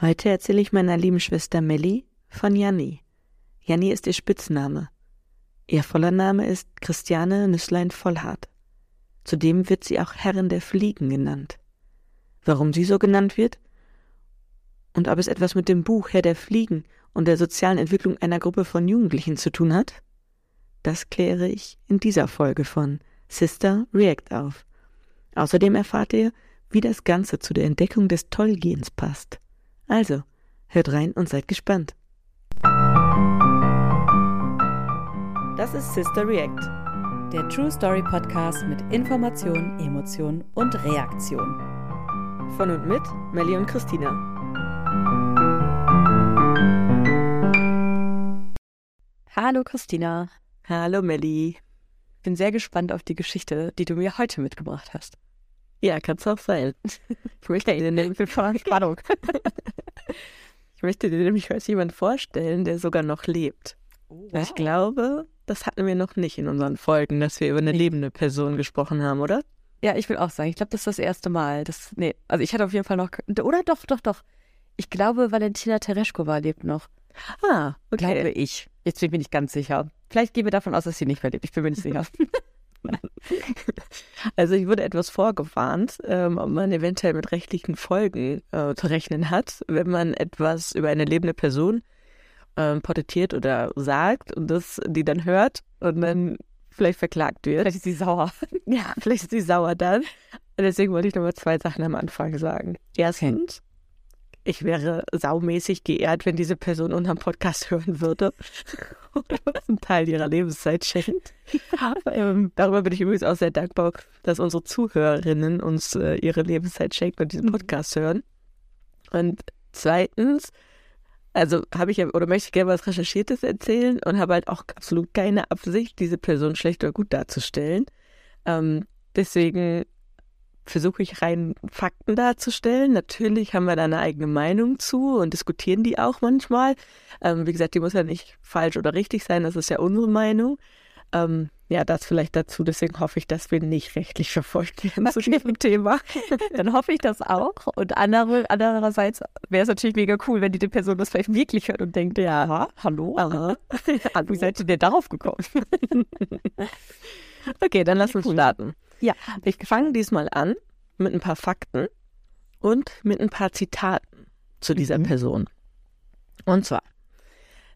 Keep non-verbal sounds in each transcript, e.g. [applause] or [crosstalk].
Heute erzähle ich meiner lieben Schwester Melli von Janni. Janni ist ihr Spitzname. Ihr voller Name ist Christiane Nüsslein Vollhardt. Zudem wird sie auch Herrin der Fliegen genannt. Warum sie so genannt wird? Und ob es etwas mit dem Buch Herr der Fliegen und der sozialen Entwicklung einer Gruppe von Jugendlichen zu tun hat? Das kläre ich in dieser Folge von Sister React auf. Außerdem erfahrt ihr, wie das Ganze zu der Entdeckung des Tollgehens passt. Also, hört rein und seid gespannt. Das ist Sister React, der True Story Podcast mit Information, Emotion und Reaktion. Von und mit Melly und Christina. Hallo Christina. Hallo Melly. Bin sehr gespannt auf die Geschichte, die du mir heute mitgebracht hast. Ja, kann's auch sein. [laughs] Ich möchte dir nämlich [laughs] Spannung. [laughs] Ich möchte dir nämlich heute jemanden vorstellen, der sogar noch lebt. Oh, wow. Ich glaube, das hatten wir noch nicht in unseren Folgen, dass wir über eine lebende Person gesprochen haben, oder? Ja, ich will auch sagen, ich glaube, das ist das erste Mal. Das, nee, also ich hatte auf jeden Fall noch, oder doch, doch, doch. Ich glaube, Valentina Tereshkova lebt noch. Ah, okay. Glaube ich. Jetzt bin ich mir nicht ganz sicher. Vielleicht gehen wir davon aus, dass sie nicht mehr lebt. Ich bin mir nicht sicher. [laughs] Also ich wurde etwas vorgewarnt, ähm, ob man eventuell mit rechtlichen Folgen äh, zu rechnen hat, wenn man etwas über eine lebende Person ähm, porträtiert oder sagt und das die dann hört und dann vielleicht verklagt wird. Vielleicht ist sie sauer. [laughs] Ja, vielleicht ist sie sauer dann. Und deswegen wollte ich nochmal zwei Sachen am Anfang sagen. Erstens, ich wäre saumäßig geehrt, wenn diese Person unseren Podcast hören würde [laughs] und einen Teil ihrer Lebenszeit schenkt. ähm, darüber bin ich übrigens auch sehr dankbar, dass unsere Zuhörerinnen uns äh, ihre Lebenszeit schenken und diesen mhm. Podcast hören. Und zweitens, also habe ich ja oder möchte ich gerne was Recherchiertes erzählen und habe halt auch absolut keine Absicht, diese Person schlecht oder gut darzustellen. Ähm, deswegen versuche ich rein Fakten darzustellen. Natürlich haben wir da eine eigene Meinung zu und diskutieren die auch manchmal. Ähm, wie gesagt, die muss ja nicht falsch oder richtig sein, das ist ja unsere Meinung. Ähm, ja, das vielleicht dazu. Deswegen hoffe ich, dass wir nicht rechtlich verfolgt werden okay. zu diesem Thema. [laughs] Dann hoffe ich das auch. Und andere, andererseits wäre es natürlich mega cool, wenn die, die Person das vielleicht wirklich hört und denkt, ja, aha, hallo, aha. [laughs] wie seid ihr denn darauf gekommen? [laughs] okay, dann lass uns starten. Ja. Ich fange diesmal an mit ein paar Fakten und mit ein paar Zitaten zu dieser mhm. Person. Und zwar,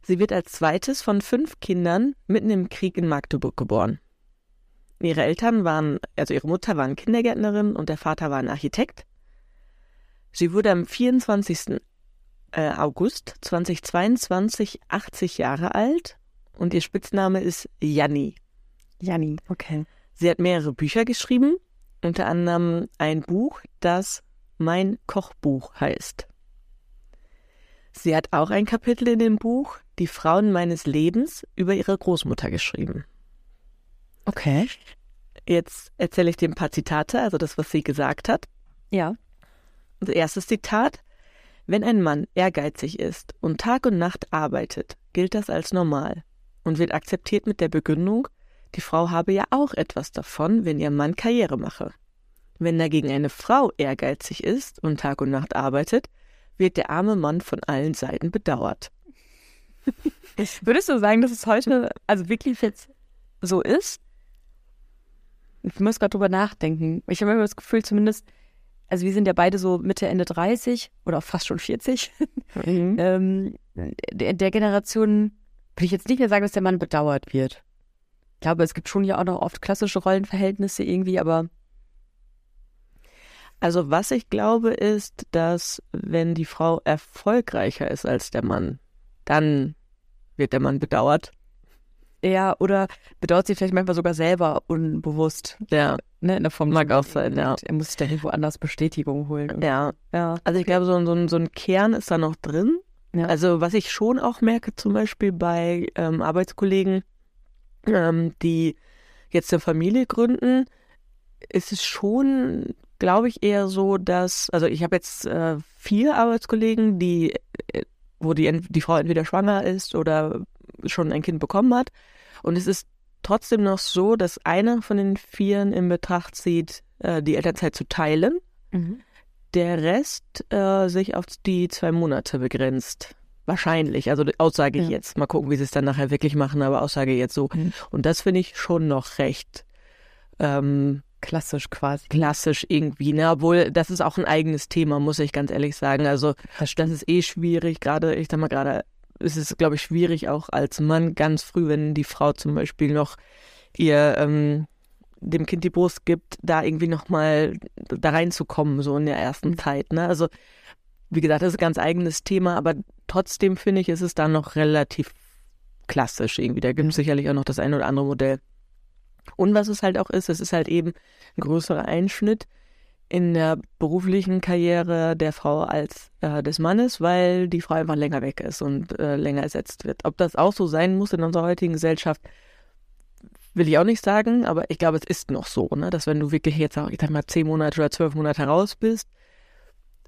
sie wird als zweites von fünf Kindern mitten im Krieg in Magdeburg geboren. Ihre Eltern waren, also ihre Mutter war eine Kindergärtnerin und der Vater war ein Architekt. Sie wurde am 24. Äh, August 2022 80 Jahre alt und ihr Spitzname ist Janni. Janni, okay. Sie hat mehrere Bücher geschrieben, unter anderem ein Buch, das Mein Kochbuch heißt. Sie hat auch ein Kapitel in dem Buch Die Frauen meines Lebens über ihre Großmutter geschrieben. Okay. Jetzt erzähle ich dir ein paar Zitate, also das, was sie gesagt hat. Ja. Das erste Zitat. Wenn ein Mann ehrgeizig ist und Tag und Nacht arbeitet, gilt das als normal und wird akzeptiert mit der Begründung, die Frau habe ja auch etwas davon, wenn ihr Mann Karriere mache. Wenn dagegen eine Frau ehrgeizig ist und Tag und Nacht arbeitet, wird der arme Mann von allen Seiten bedauert. [laughs] Würdest du sagen, dass es heute also wirklich jetzt so ist? Ich muss gerade drüber nachdenken. Ich habe immer das Gefühl, zumindest, also wir sind ja beide so Mitte, Ende 30 oder fast schon 40. Mhm. [laughs] ähm, der, der Generation würde ich jetzt nicht mehr sagen, dass der Mann bedauert wird glaube, es gibt schon ja auch noch oft klassische Rollenverhältnisse irgendwie, aber. Also was ich glaube ist, dass wenn die Frau erfolgreicher ist als der Mann, dann wird der Mann bedauert. Ja, oder bedauert sie vielleicht manchmal sogar selber unbewusst. Ja. Ne, in der Form. Mag auch sein, ja. Er muss sich da irgendwo anders Bestätigung holen. Ja. ja. Also ich glaube, so, so, so ein Kern ist da noch drin. Ja. Also was ich schon auch merke, zum Beispiel bei ähm, Arbeitskollegen, ähm, die jetzt eine Familie gründen, ist es schon, glaube ich, eher so, dass, also ich habe jetzt äh, vier Arbeitskollegen, die, äh, wo die, die Frau entweder schwanger ist oder schon ein Kind bekommen hat. Und es ist trotzdem noch so, dass einer von den Vieren in Betracht zieht, äh, die Elternzeit zu teilen. Mhm. der Rest äh, sich auf die zwei Monate begrenzt. Wahrscheinlich, also Aussage ich Ja. jetzt. Mal gucken, wie sie es dann nachher wirklich machen, aber Aussage jetzt so. Mhm. Und das finde ich schon noch recht ähm, Klassisch quasi. klassisch irgendwie, ne? Obwohl, das ist auch ein eigenes Thema, muss ich ganz ehrlich sagen. Also, das ist eh schwierig, gerade, ich sag mal gerade, es ist, glaube ich, schwierig auch als Mann ganz früh, wenn die Frau zum Beispiel noch ihr ähm, dem Kind die Brust gibt, da irgendwie nochmal da reinzukommen, so in der ersten Mhm. Zeit, ne? Also, wie gesagt, das ist ein ganz eigenes Thema, aber trotzdem finde ich, ist es da noch relativ klassisch irgendwie. Da gibt es sicherlich auch noch das eine oder andere Modell. Und was es halt auch ist, es ist halt eben ein größerer Einschnitt in der beruflichen Karriere der Frau als äh, des Mannes, weil die Frau einfach länger weg ist und äh, länger ersetzt wird. Ob das auch so sein muss in unserer heutigen Gesellschaft, will ich auch nicht sagen, aber ich glaube, es ist noch so, ne? dass wenn du wirklich jetzt auch, ich sag mal, zehn Monate oder zwölf Monate raus bist,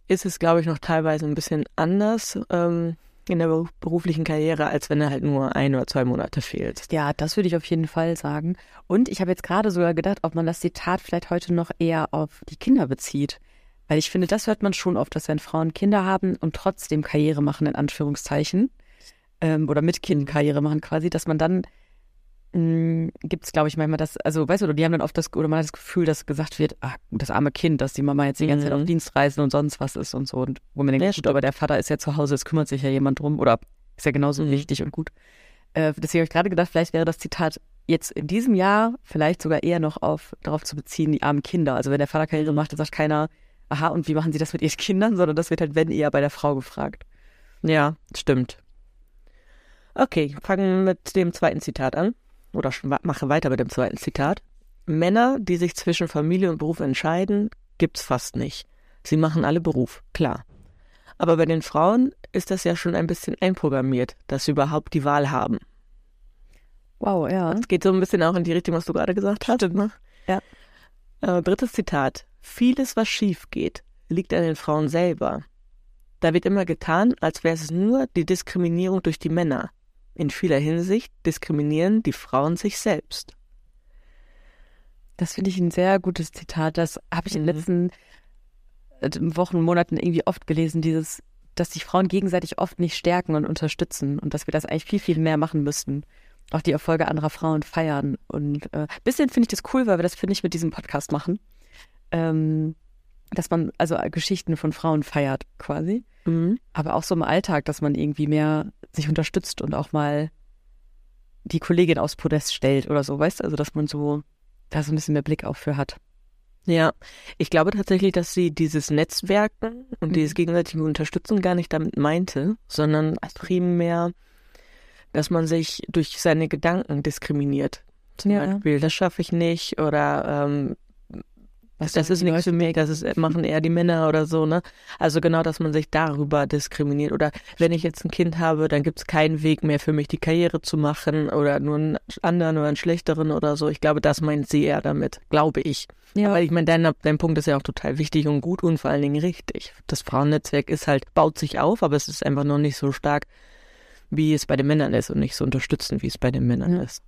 ist es, glaube ich, noch teilweise ein bisschen anders ähm, in der beru- beruflichen Karriere, als wenn er halt nur ein oder zwei Monate fehlt. Ja, das würde ich auf jeden Fall sagen. Und ich habe jetzt gerade sogar gedacht, ob man das Zitat vielleicht heute noch eher auf die Kinder bezieht. Weil ich finde, das hört man schon oft, dass wenn Frauen Kinder haben und trotzdem Karriere machen, in Anführungszeichen, ähm, oder mit Kind Karriere machen quasi, dass man dann gibt es, glaube ich, manchmal das, also weißt du, die haben dann oft das, oder man hat das Gefühl, dass gesagt wird, ah, das arme Kind, dass die Mama jetzt die ganze Zeit Mhm. auf Dienstreisen und sonst was ist und so. Und wo man denkt, Ja, gut, aber der Vater ist ja zu Hause, es kümmert sich ja jemand drum oder ist ja genauso Mhm. wichtig und gut. Äh, deswegen habe ich gerade gedacht, vielleicht wäre das Zitat jetzt in diesem Jahr vielleicht sogar eher noch auf, darauf zu beziehen, die armen Kinder. Also wenn der Vater Karriere macht, dann sagt keiner, aha, und wie machen sie das mit ihren [laughs] Kindern, sondern das wird halt, wenn eher bei der Frau gefragt. Ja, stimmt. Okay, fangen mit dem zweiten Zitat an. Oder mache weiter mit dem zweiten Zitat. Männer, die sich zwischen Familie und Beruf entscheiden, gibt's fast nicht. Sie machen alle Beruf, klar. Aber bei den Frauen ist das ja schon ein bisschen einprogrammiert, dass sie überhaupt die Wahl haben. Wow, ja. Das geht so ein bisschen auch in die Richtung, was du gerade gesagt hast. Ne? Ja. Äh, drittes Zitat. Vieles, was schief geht, liegt an den Frauen selber. Da wird immer getan, als wäre es nur die Diskriminierung durch die Männer. In vieler Hinsicht diskriminieren die Frauen sich selbst. Das finde ich ein sehr gutes Zitat. Das habe ich in den Mhm. letzten äh, Wochen, Monaten irgendwie oft gelesen, dieses, dass sich Frauen gegenseitig oft nicht stärken und unterstützen und dass wir das eigentlich viel, viel mehr machen müssten. Auch die Erfolge anderer Frauen feiern. Und äh, bisschen finde ich das cool, weil wir das, finde ich, mit diesem Podcast machen. Ähm, dass man also Geschichten von Frauen feiert, quasi. Mhm. Aber auch so im Alltag, dass man irgendwie mehr sich unterstützt und auch mal die Kollegin aufs Podest stellt oder so, weißt du? Also, dass man so da so ein bisschen mehr Blick auch für hat. Ja, ich glaube tatsächlich, dass sie dieses Netzwerken und Mhm. dieses gegenseitige Unterstützen gar nicht damit meinte, sondern primär, dass man sich durch seine Gedanken diskriminiert. Zum Ja. Beispiel, das schaffe ich nicht oder ähm, Was das ist nichts für mich, das ist, machen eher die Männer oder so, ne? Also genau, dass man sich darüber diskriminiert. Oder wenn ich jetzt ein Kind habe, dann gibt es keinen Weg mehr für mich, die Karriere zu machen oder nur einen anderen oder einen schlechteren oder so. Ich glaube, das meint sie eher damit, glaube ich. Ja, Weil ich meine, dein, dein Punkt ist ja auch total wichtig und gut und vor allen Dingen richtig. Das Frauennetzwerk ist halt, baut sich auf, aber es ist einfach noch nicht so stark, wie es bei den Männern ist und nicht so unterstützend, wie es bei den Männern Ja. ist.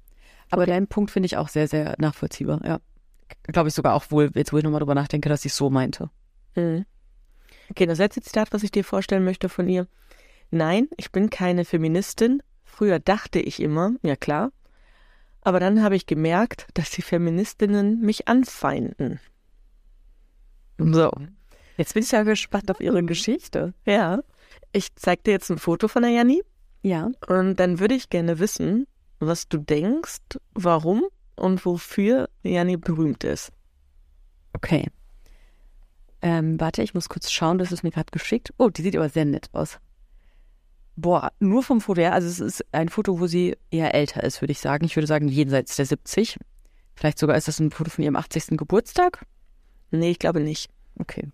aber dein Punkt finde ich auch sehr, sehr nachvollziehbar. Ja. Glaube ich sogar auch wohl, jetzt wo ich nochmal drüber nachdenke, dass ich so meinte. Mhm. Okay, das letzte Zitat, was ich dir vorstellen möchte von ihr. Nein, ich bin keine Feministin. Früher dachte ich immer, ja klar. Aber dann habe ich gemerkt, dass die Feministinnen mich anfeinden. So. Jetzt bin ich ja gespannt auf ihre Geschichte. Ja. Ich zeig dir jetzt ein Foto von der Janni Ja. und dann würde ich gerne wissen, was du denkst, warum und wofür Janni berühmt ist. Okay. Ähm, warte, ich muss kurz schauen, das ist mir gerade geschickt. Oh, die sieht aber sehr nett aus. Boah, nur vom Foto her, also es ist ein Foto, wo sie eher älter ist, würde ich sagen. Ich würde sagen, jenseits der 70. Vielleicht sogar ist das ein Foto von ihrem 80. Geburtstag. Nee, ich glaube nicht. Okay.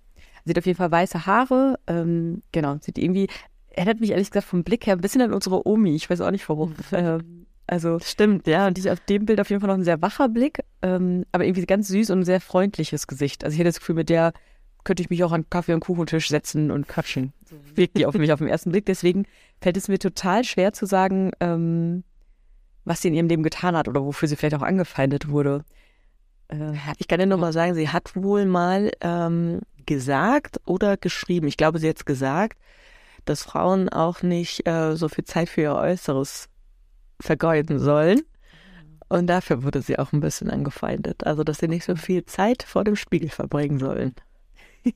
Sie hat auf jeden Fall weiße Haare. Ähm, genau, sieht irgendwie, erinnert mich ehrlich gesagt vom Blick her ein bisschen an unsere Omi. Ich weiß auch nicht warum. ähm, also, Stimmt, ja. die ist auf dem Bild auf jeden Fall noch ein sehr wacher Blick, ähm, aber irgendwie ganz süß und ein sehr freundliches Gesicht. Also ich hätte das Gefühl, mit der könnte ich mich auch an Kaffee- und Kuchentisch setzen und quatschen. So wirkt die auf mich auf den ersten Blick. Deswegen fällt es mir total schwer zu sagen, ähm, was sie in ihrem Leben getan hat oder wofür sie vielleicht auch angefeindet wurde. Äh, Ich kann dir nur mal sagen, sie hat wohl mal ähm, gesagt oder geschrieben. Ich glaube, sie hat gesagt, dass Frauen auch nicht äh, so viel Zeit für ihr Äußeres vergeuden sollen. Und dafür wurde sie auch ein bisschen angefeindet. Also, dass sie nicht so viel Zeit vor dem Spiegel verbringen sollen. [laughs]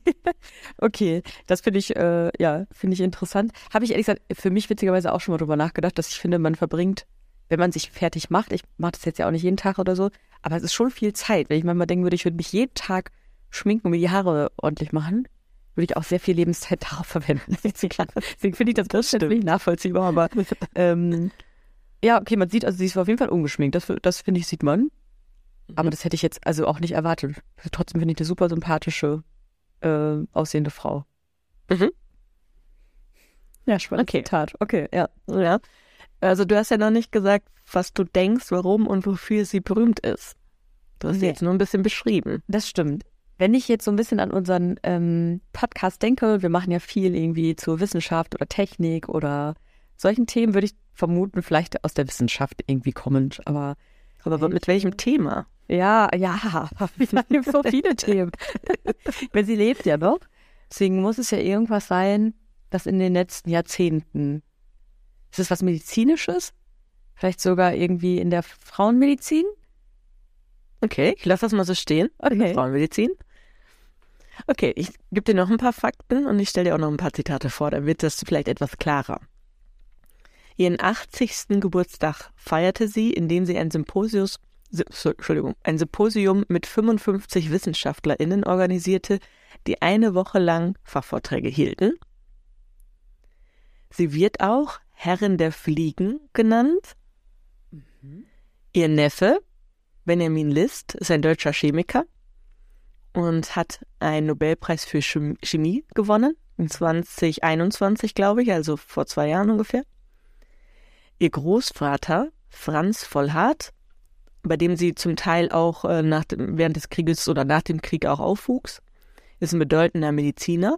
okay, das finde ich, äh, ja, finde ich interessant. Habe ich ehrlich gesagt für mich witzigerweise auch schon mal drüber nachgedacht, dass ich finde, man verbringt, wenn man sich fertig macht, ich mache das jetzt ja auch nicht jeden Tag oder so, aber es ist schon viel Zeit. Wenn ich manchmal denken würde, ich würde mich jeden Tag schminken und mir die Haare ordentlich machen, würde ich auch sehr viel Lebenszeit [laughs] darauf verwenden. [laughs] Deswegen finde ich das grundsätzlich nachvollziehbar, aber ähm, ja, okay, man sieht, also sie ist auf jeden Fall ungeschminkt, das, das finde ich, sieht man. Aber mhm. das hätte ich jetzt also auch nicht erwartet. Trotzdem finde ich eine super sympathische äh, aussehende Frau. Mhm. Ja, spannend. Okay. Tat. Okay, ja. Ja. Also du hast ja noch nicht gesagt, was du denkst, warum und wofür sie berühmt ist. Du hast nee. jetzt nur ein bisschen beschrieben. Das stimmt. Wenn ich jetzt so ein bisschen an unseren ähm, Podcast denke, wir machen ja viel irgendwie zur Wissenschaft oder Technik oder solchen Themen, würde ich vermuten, vielleicht aus der Wissenschaft irgendwie kommend. Aber, aber mit welchem Thema? Ja, ja, [laughs] wir haben so viele Themen. Weil sie lebt ja noch. Deswegen muss es ja irgendwas sein, das in den letzten Jahrzehnten. Ist es was Medizinisches? Vielleicht sogar irgendwie in der Frauenmedizin? Okay, ich lasse das mal so stehen. Okay. Frauenmedizin. Okay, ich gebe dir noch ein paar Fakten und ich stelle dir auch noch ein paar Zitate vor, dann wird das vielleicht etwas klarer. Ihren 80. Geburtstag feierte sie, indem sie ein Symposius, Entschuldigung, ein Symposium mit 55 WissenschaftlerInnen organisierte, die eine Woche lang Fachvorträge hielten. Sie wird auch Herrin der Fliegen genannt. Mhm. Ihr Neffe, Benjamin List, ist ein deutscher Chemiker und hat einen Nobelpreis für Chemie gewonnen, in 2021, glaube ich, also vor zwei Jahren ungefähr. Ihr Großvater, Franz Vollhardt, bei dem sie zum Teil auch äh, nach dem, während des Krieges oder nach dem Krieg auch aufwuchs, ist ein bedeutender Mediziner,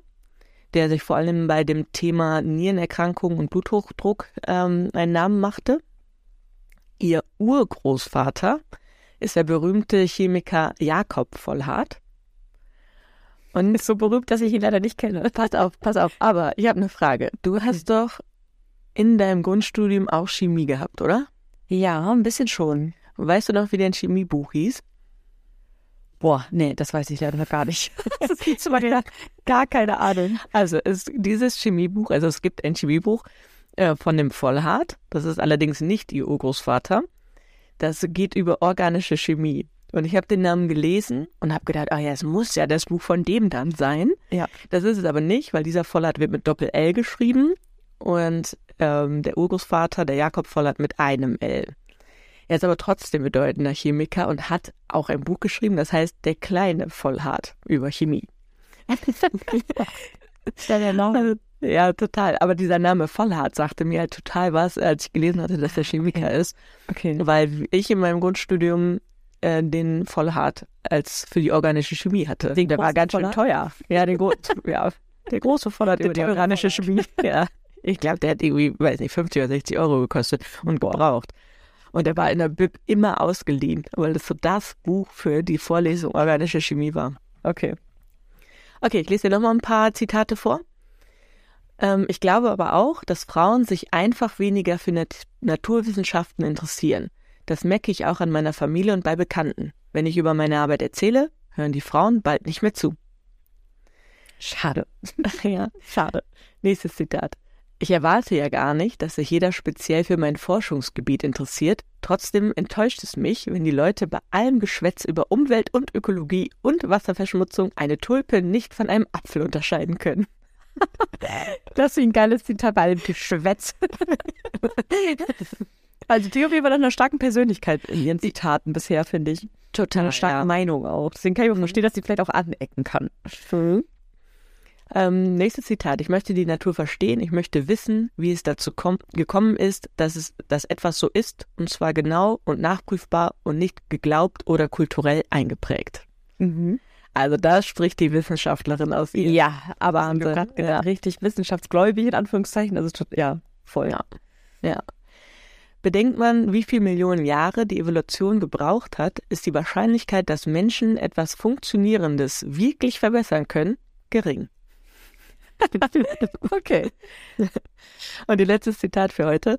der sich vor allem bei dem Thema Nierenerkrankungen und Bluthochdruck ähm, einen Namen machte. Ihr Urgroßvater ist der berühmte Chemiker Jakob Vollhardt. Und ist so berühmt, dass ich ihn leider nicht kenne. Pass auf, pass auf. Aber ich habe eine Frage. Du hast doch in deinem Grundstudium auch Chemie gehabt, oder? Ja, ein bisschen schon. Weißt du noch, wie dein Chemiebuch hieß? Boah, nee, das weiß ich leider gar nicht. [laughs] das ist zum Beispiel gar keine Ahnung. Also es, dieses Chemiebuch, also es gibt ein Chemiebuch äh, von dem Vollhardt, das ist allerdings nicht ihr Urgroßvater. Das geht über organische Chemie. Und ich habe den Namen gelesen und habe gedacht, ah ja, es muss ja das Buch von dem dann sein. Ja. Das ist es aber nicht, weil dieser Vollhardt wird mit Doppel-L geschrieben und ähm, der Urgroßvater, der Jakob Vollhardt, mit einem L. Er ist aber trotzdem bedeutender Chemiker und hat auch ein Buch geschrieben, das heißt Der kleine Vollhart über Chemie. ja, total. Aber dieser Name Vollhart sagte mir halt total was, als ich gelesen hatte, dass er Chemiker okay. ist. Okay. Weil ich in meinem Grundstudium äh, den Vollhart als für die organische Chemie hatte. Den der war ganz schön teuer. Ja, den [laughs] ja, der große Vollhart über die organische Chemie. Ja. Ich glaube, der hat irgendwie, weiß nicht, 50 oder 60 Euro gekostet und gebraucht. Und er war in der Bib immer ausgeliehen, weil das so das Buch für die Vorlesung organische Chemie war. Okay. Okay, ich lese dir nochmal ein paar Zitate vor. Ähm, ich glaube aber auch, dass Frauen sich einfach weniger für Nat Naturwissenschaften interessieren. Das merke ich auch an meiner Familie und bei Bekannten. Wenn ich über meine Arbeit erzähle, hören die Frauen bald nicht mehr zu. Schade. [laughs] ja, schade. Nächstes Zitat. Ich erwarte ja gar nicht, dass sich jeder speziell für mein Forschungsgebiet interessiert. Trotzdem enttäuscht es mich, wenn die Leute bei allem Geschwätz über Umwelt und Ökologie und Wasserverschmutzung eine Tulpe nicht von einem Apfel unterscheiden können. [laughs] das ist ein geiles Zitat bei allem Geschwätz. [laughs] also Theorie war doch eine starke Persönlichkeit in ihren Zitaten bisher, finde ich. Total. Starke ja. Meinung auch. Deswegen kann ich auch verstehen, dass sie vielleicht auch anecken kann. Mhm. Ähm, nächstes Zitat. Ich möchte die Natur verstehen. Ich möchte wissen, wie es dazu gekommen ist, dass es, dass etwas so ist, und zwar genau und nachprüfbar und nicht geglaubt oder kulturell eingeprägt. Mhm. Also da spricht die Wissenschaftlerin aus ihr. Ja, aber Wahnsinn. Ja, richtig wissenschaftsgläubig in Anführungszeichen. Also ja, voll. Ja. ja. Bedenkt man, wie viele Millionen Jahre die Evolution gebraucht hat, ist die Wahrscheinlichkeit, dass Menschen etwas Funktionierendes wirklich verbessern können, gering. Okay. Und die letzte Zitat für heute.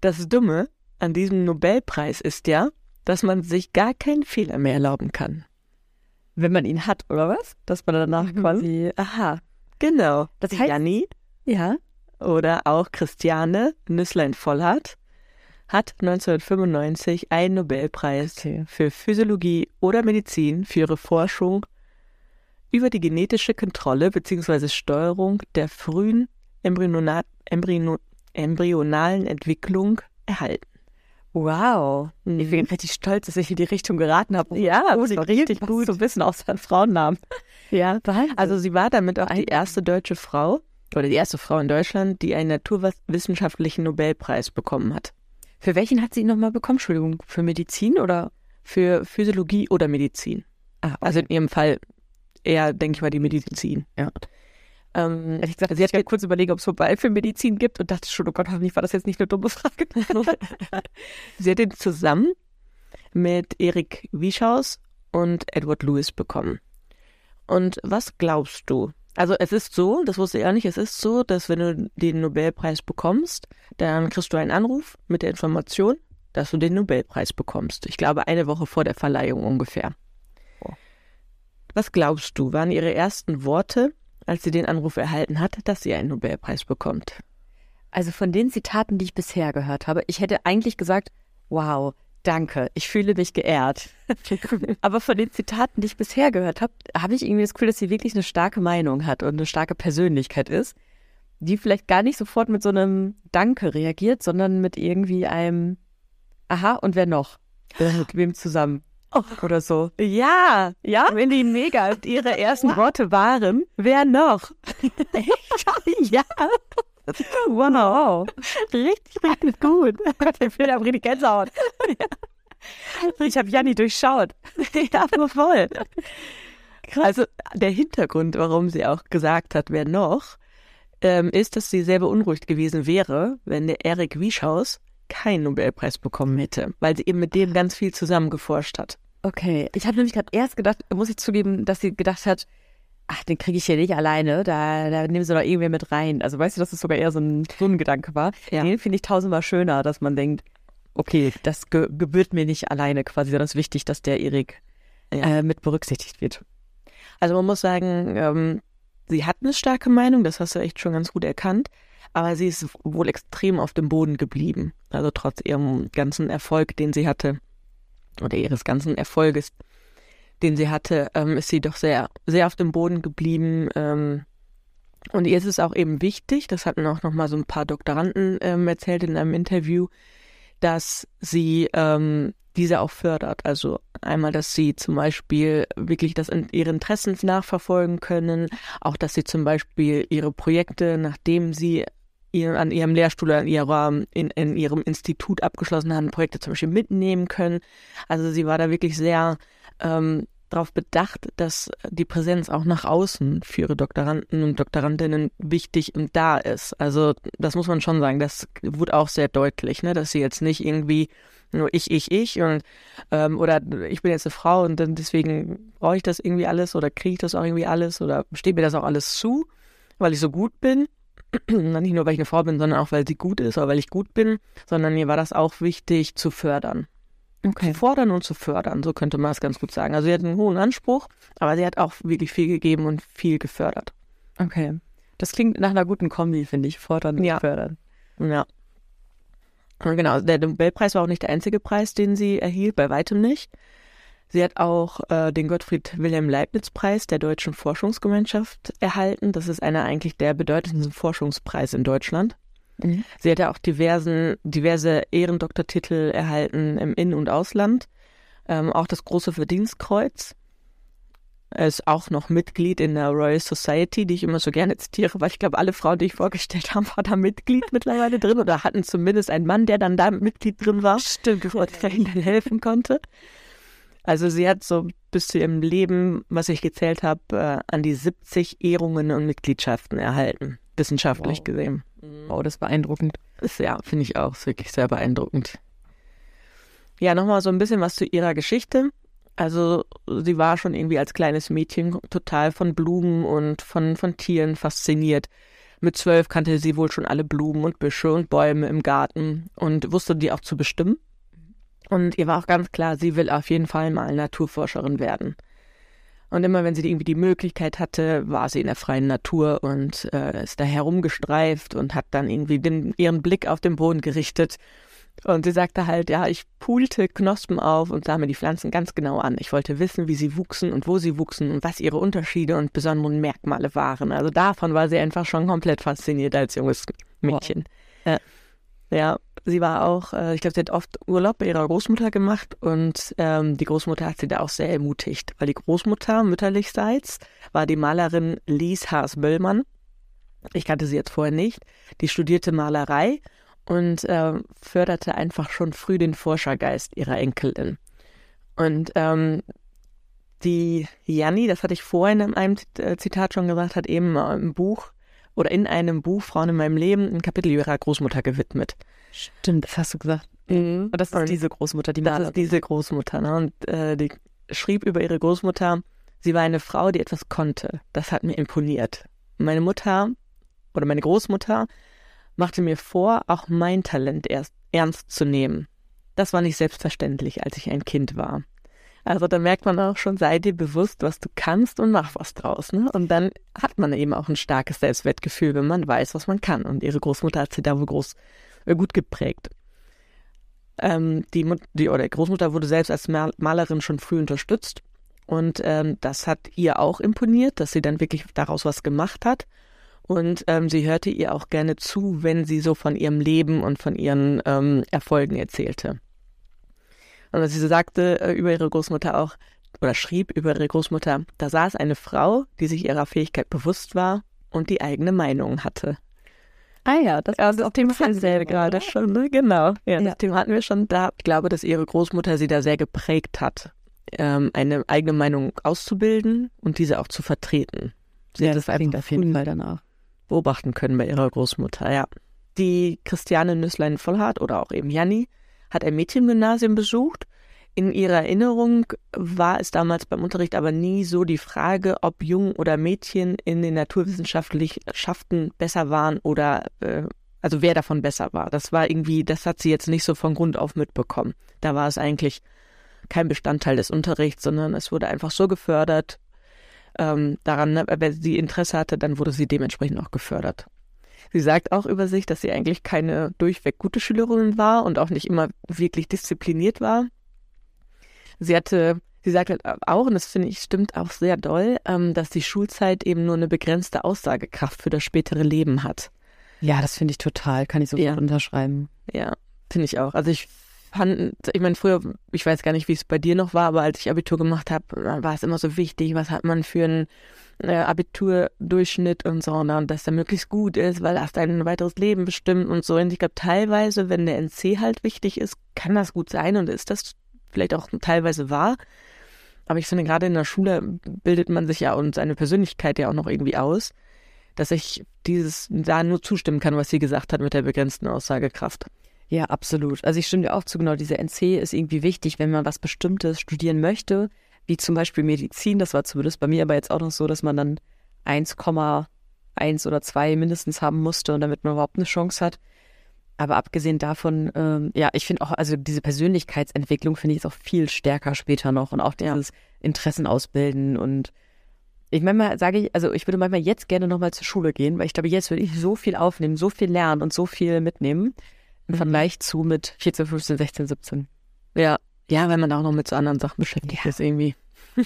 Das Dumme an diesem Nobelpreis ist ja, dass man sich gar keinen Fehler mehr erlauben kann. Wenn man ihn hat, oder was? Dass man danach Mhm. quasi, aha. Genau. Das heißt- Janni Ja. oder auch Christiane Nüsslein-Vollhardt hat 1995 einen Nobelpreis Okay. für Physiologie oder Medizin für ihre Forschung über die genetische Kontrolle bzw. Steuerung der frühen embryona embryonalen Entwicklung erhalten. Wow. Mhm. Ich bin richtig stolz, dass ich in die Richtung geraten habe. Ja, oh, das war richtig gut. zu wissen, außer einen Frauennamen. [laughs] Ja, Wahnsinn. also sie war damit auch die erste deutsche Frau oder die erste Frau in Deutschland, die einen naturwissenschaftlichen Nobelpreis bekommen hat. Für welchen hat sie ihn nochmal bekommen? Entschuldigung, für Medizin oder? Für Physiologie oder Medizin. Ah, Also in ihrem Fall eher, denke ich mal, die Medizin. ja. Ähm, Ehrlich gesagt, sie hat hat kurz überlegt, ob es vorbei für Medizin gibt und dachte schon, oh Gott, hoffentlich war das jetzt nicht eine dumme Frage. [laughs] Sie hat ihn zusammen mit Erik Wieschaus und Edward Lewis bekommen. Und was glaubst du? Also es ist so, das wusste ich auch nicht, es ist so, dass wenn du den Nobelpreis bekommst, dann kriegst du einen Anruf mit der Information, dass du den Nobelpreis bekommst. Ich glaube eine Woche vor der Verleihung ungefähr. Was glaubst du, waren ihre ersten Worte, als sie den Anruf erhalten hat, dass sie einen Nobelpreis bekommt? Also von den Zitaten, die ich bisher gehört habe, ich hätte eigentlich gesagt, wow, danke, ich fühle mich geehrt. [laughs] Aber von den Zitaten, die ich bisher gehört habe, habe ich irgendwie das Gefühl, dass sie wirklich eine starke Meinung hat und eine starke Persönlichkeit ist, die vielleicht gar nicht sofort mit so einem Danke reagiert, sondern mit irgendwie einem Aha, und wer noch? Wer mit wem zusammen? Oder so. Ja, Ja? wenn die mega und ihre ersten [laughs] Worte waren, wer noch? [laughs] ja, Wow. richtig, richtig gut. [laughs] Ich will aber richtig Gänsehaut. Ich habe Janni durchschaut. ja, voll. Also der Hintergrund, warum sie auch gesagt hat, wer noch, ähm, ist, dass sie sehr beunruhigt gewesen wäre, wenn der Erik Wieschaus keinen Nobelpreis bekommen hätte, weil sie eben mit dem ganz viel zusammen geforscht hat. Okay, ich habe nämlich gerade erst gedacht, muss ich zugeben, dass sie gedacht hat, ach, den kriege ich hier nicht alleine, da, da nehmen sie doch irgendwer mit rein. Also weißt du, dass es sogar eher so ein, so ein Gedanke war. Ja. Den finde ich tausendmal schöner, dass man denkt, okay, das ge gebührt mir nicht alleine quasi, sondern es ist wichtig, dass der Erik Ja. äh, mit berücksichtigt wird. Also man muss sagen, ähm, sie hat eine starke Meinung, das hast du echt schon ganz gut erkannt, aber sie ist wohl extrem auf dem Boden geblieben. Also trotz ihrem ganzen Erfolg, den sie hatte, oder ihres ganzen Erfolges, den sie hatte, ähm, ist sie doch sehr, sehr auf dem Boden geblieben. Ähm, und ihr ist es auch eben wichtig, das hatten auch noch mal so ein paar Doktoranden ähm, erzählt in einem Interview, dass sie ähm, diese auch fördert. Also einmal, dass sie zum Beispiel wirklich das in ihre Interessen nachverfolgen können, auch dass sie zum Beispiel ihre Projekte, nachdem sie ihr, an ihrem Lehrstuhl, an ihrer, in, in ihrem Institut abgeschlossen haben, Projekte zum Beispiel mitnehmen können. Also sie war da wirklich sehr ähm, darauf bedacht, dass die Präsenz auch nach außen für ihre Doktoranden und Doktorandinnen wichtig und da ist. Also das muss man schon sagen, das wurde auch sehr deutlich, ne, dass sie jetzt nicht irgendwie nur ich, ich, ich und ähm, oder ich bin jetzt eine Frau und dann deswegen brauche ich das irgendwie alles oder kriege ich das auch irgendwie alles oder steht mir das auch alles zu, weil ich so gut bin. Nicht nur, weil ich eine Frau bin, sondern auch, weil sie gut ist oder weil ich gut bin, sondern mir war das auch wichtig zu fördern. Okay. Zu fordern und zu fördern, so könnte man es ganz gut sagen. Also sie hat einen hohen Anspruch, aber sie hat auch wirklich viel gegeben und viel gefördert. Okay. Das klingt nach einer guten Kombi, finde ich. Fordern und Ja. fördern. Ja. Und genau, der Nobelpreis war auch nicht der einzige Preis, den sie erhielt, bei weitem nicht. Sie hat auch äh, den Gottfried Wilhelm Leibniz Preis der Deutschen Forschungsgemeinschaft erhalten. Das ist einer eigentlich der bedeutendsten Forschungspreise in Deutschland. Mhm. Sie hat ja auch diversen, diverse Ehrendoktortitel erhalten im In- und Ausland. Ähm, auch das große Verdienstkreuz. Er ist auch noch Mitglied in der Royal Society, die ich immer so gerne zitiere, weil ich glaube, alle Frauen, die ich vorgestellt [laughs] habe, waren da Mitglied mittlerweile drin oder hatten zumindest einen Mann, der dann da Mitglied drin war. Stimmt, der ihnen dann helfen konnte. Also sie hat so bis zu ihrem Leben, was ich gezählt habe, äh, an die 70 Ehrungen und Mitgliedschaften erhalten, wissenschaftlich Wow. gesehen. Wow, das ist beeindruckend. Ist, ja, finde ich auch. Ist wirklich sehr beeindruckend. Ja, nochmal so ein bisschen was zu ihrer Geschichte. Also sie war schon irgendwie als kleines Mädchen total von Blumen und von, von Tieren fasziniert. Mit zwölf kannte sie wohl schon alle Blumen und Büsche und Bäume im Garten und wusste die auch zu bestimmen. Und ihr war auch ganz klar, sie will auf jeden Fall mal Naturforscherin werden. Und immer wenn sie irgendwie die Möglichkeit hatte, war sie in der freien Natur und äh, ist da herumgestreift und hat dann irgendwie den, ihren Blick auf den Boden gerichtet. Und sie sagte halt, ja, ich pulte Knospen auf und sah mir die Pflanzen ganz genau an. Ich wollte wissen, wie sie wuchsen und wo sie wuchsen und was ihre Unterschiede und besonderen Merkmale waren. Also davon war sie einfach schon komplett fasziniert als junges Mädchen. Wow. Ja. Ja, sie war auch, äh, ich glaube, sie hat oft Urlaub bei ihrer Großmutter gemacht und ähm, die Großmutter hat sie da auch sehr ermutigt, weil die Großmutter mütterlichseits war die Malerin Lies Haas-Böllmann. Ich kannte sie jetzt vorher nicht. Die studierte Malerei und äh, förderte einfach schon früh den Forschergeist ihrer Enkelin. Und ähm, die Janni, das hatte ich vorhin in einem äh, Zitat schon gesagt, hat eben im Buch oder in einem Buch Frauen in meinem Leben ein Kapitel ihrer Großmutter gewidmet. Stimmt, das hast du gesagt. Mhm. Und das ist und diese Großmutter, die Das ist diese Großmutter. Ne? Und äh, die schrieb über ihre Großmutter, sie war eine Frau, die etwas konnte. Das hat mir imponiert. Meine Mutter oder meine Großmutter machte mir vor, auch mein Talent erst ernst zu nehmen. Das war nicht selbstverständlich, als ich ein Kind war. Also da merkt man auch schon, sei dir bewusst, was du kannst und mach was draus. Ne? Und dann hat man eben auch ein starkes Selbstwertgefühl, wenn man weiß, was man kann. Und ihre Großmutter hat sie da wohl groß, gut geprägt. Ähm, die, die oder Großmutter wurde selbst als Malerin schon früh unterstützt. Und ähm, das hat ihr auch imponiert, dass sie dann wirklich daraus was gemacht hat. Und ähm, sie hörte ihr auch gerne zu, wenn sie so von ihrem Leben und von ihren ähm, Erfolgen erzählte. Und sie sagte äh, über ihre Großmutter auch, oder schrieb über ihre Großmutter, da saß eine Frau, die sich ihrer Fähigkeit bewusst war und die eigene Meinung hatte. Ah ja, das, ja, das Thema hatten wir gerade schon, ne? Genau. Ja, ja, das Thema hatten wir schon da. Ich glaube, dass ihre Großmutter sie da sehr geprägt hat, ähm, eine eigene Meinung auszubilden und diese auch zu vertreten. Sie ja, hat das einfach auf jeden Fall danach beobachten können bei ihrer Großmutter, ja. Die Christiane Nüsslein-Vollhardt oder auch eben Janni hat ein Mädchengymnasium besucht. In ihrer Erinnerung war es damals beim Unterricht aber nie so die Frage, ob Jungen oder Mädchen in den Naturwissenschaften besser waren oder äh, also wer davon besser war. Das war irgendwie, das hat sie jetzt nicht so von Grund auf mitbekommen. Da war es eigentlich kein Bestandteil des Unterrichts, sondern es wurde einfach so gefördert. Ähm, daran, wenn sie Interesse hatte, dann wurde sie dementsprechend auch gefördert. Sie sagt auch über sich, dass sie eigentlich keine durchweg gute Schülerin war und auch nicht immer wirklich diszipliniert war. Sie hatte, sie sagt halt auch, und das finde ich stimmt auch sehr doll, ähm, dass die Schulzeit eben nur eine begrenzte Aussagekraft für das spätere Leben hat. Ja, das finde ich total, kann ich so ja. unterschreiben. Ja, finde ich auch. Also ich fand, ich meine, früher, ich weiß gar nicht, wie es bei dir noch war, aber als ich Abitur gemacht habe, war es immer so wichtig, was hat man für einen äh, Abiturdurchschnitt und so, ne, und dass der möglichst gut ist, weil das dein weiteres Leben bestimmt und so. Und ich glaube, teilweise, wenn der NC halt wichtig ist, kann das gut sein und ist das vielleicht auch teilweise wahr. Aber ich finde, gerade in der Schule bildet man sich ja und seine Persönlichkeit ja auch noch irgendwie aus, dass ich dieses da nur zustimmen kann, was sie gesagt hat mit der begrenzten Aussagekraft. Ja, absolut. Also ich stimme dir auch zu, genau, diese NC ist irgendwie wichtig, wenn man was Bestimmtes studieren möchte, wie zum Beispiel Medizin. Das war zumindest bei mir aber jetzt auch noch so, dass man dann 1,1 oder 2 mindestens haben musste und damit man überhaupt eine Chance hat. Aber abgesehen davon, ähm, ja, ich finde auch, also diese Persönlichkeitsentwicklung finde ich ist auch viel stärker später noch und auch dieses. Interessen ausbilden und ich manchmal sage ich, also ich würde manchmal jetzt gerne nochmal zur Schule gehen, weil ich glaube, jetzt würde ich so viel aufnehmen, so viel lernen und so viel mitnehmen im mhm. Vergleich zu mit 14, 15, 16, 17. Ja, ja, wenn man auch noch mit so anderen Sachen beschäftigt ja. ist irgendwie.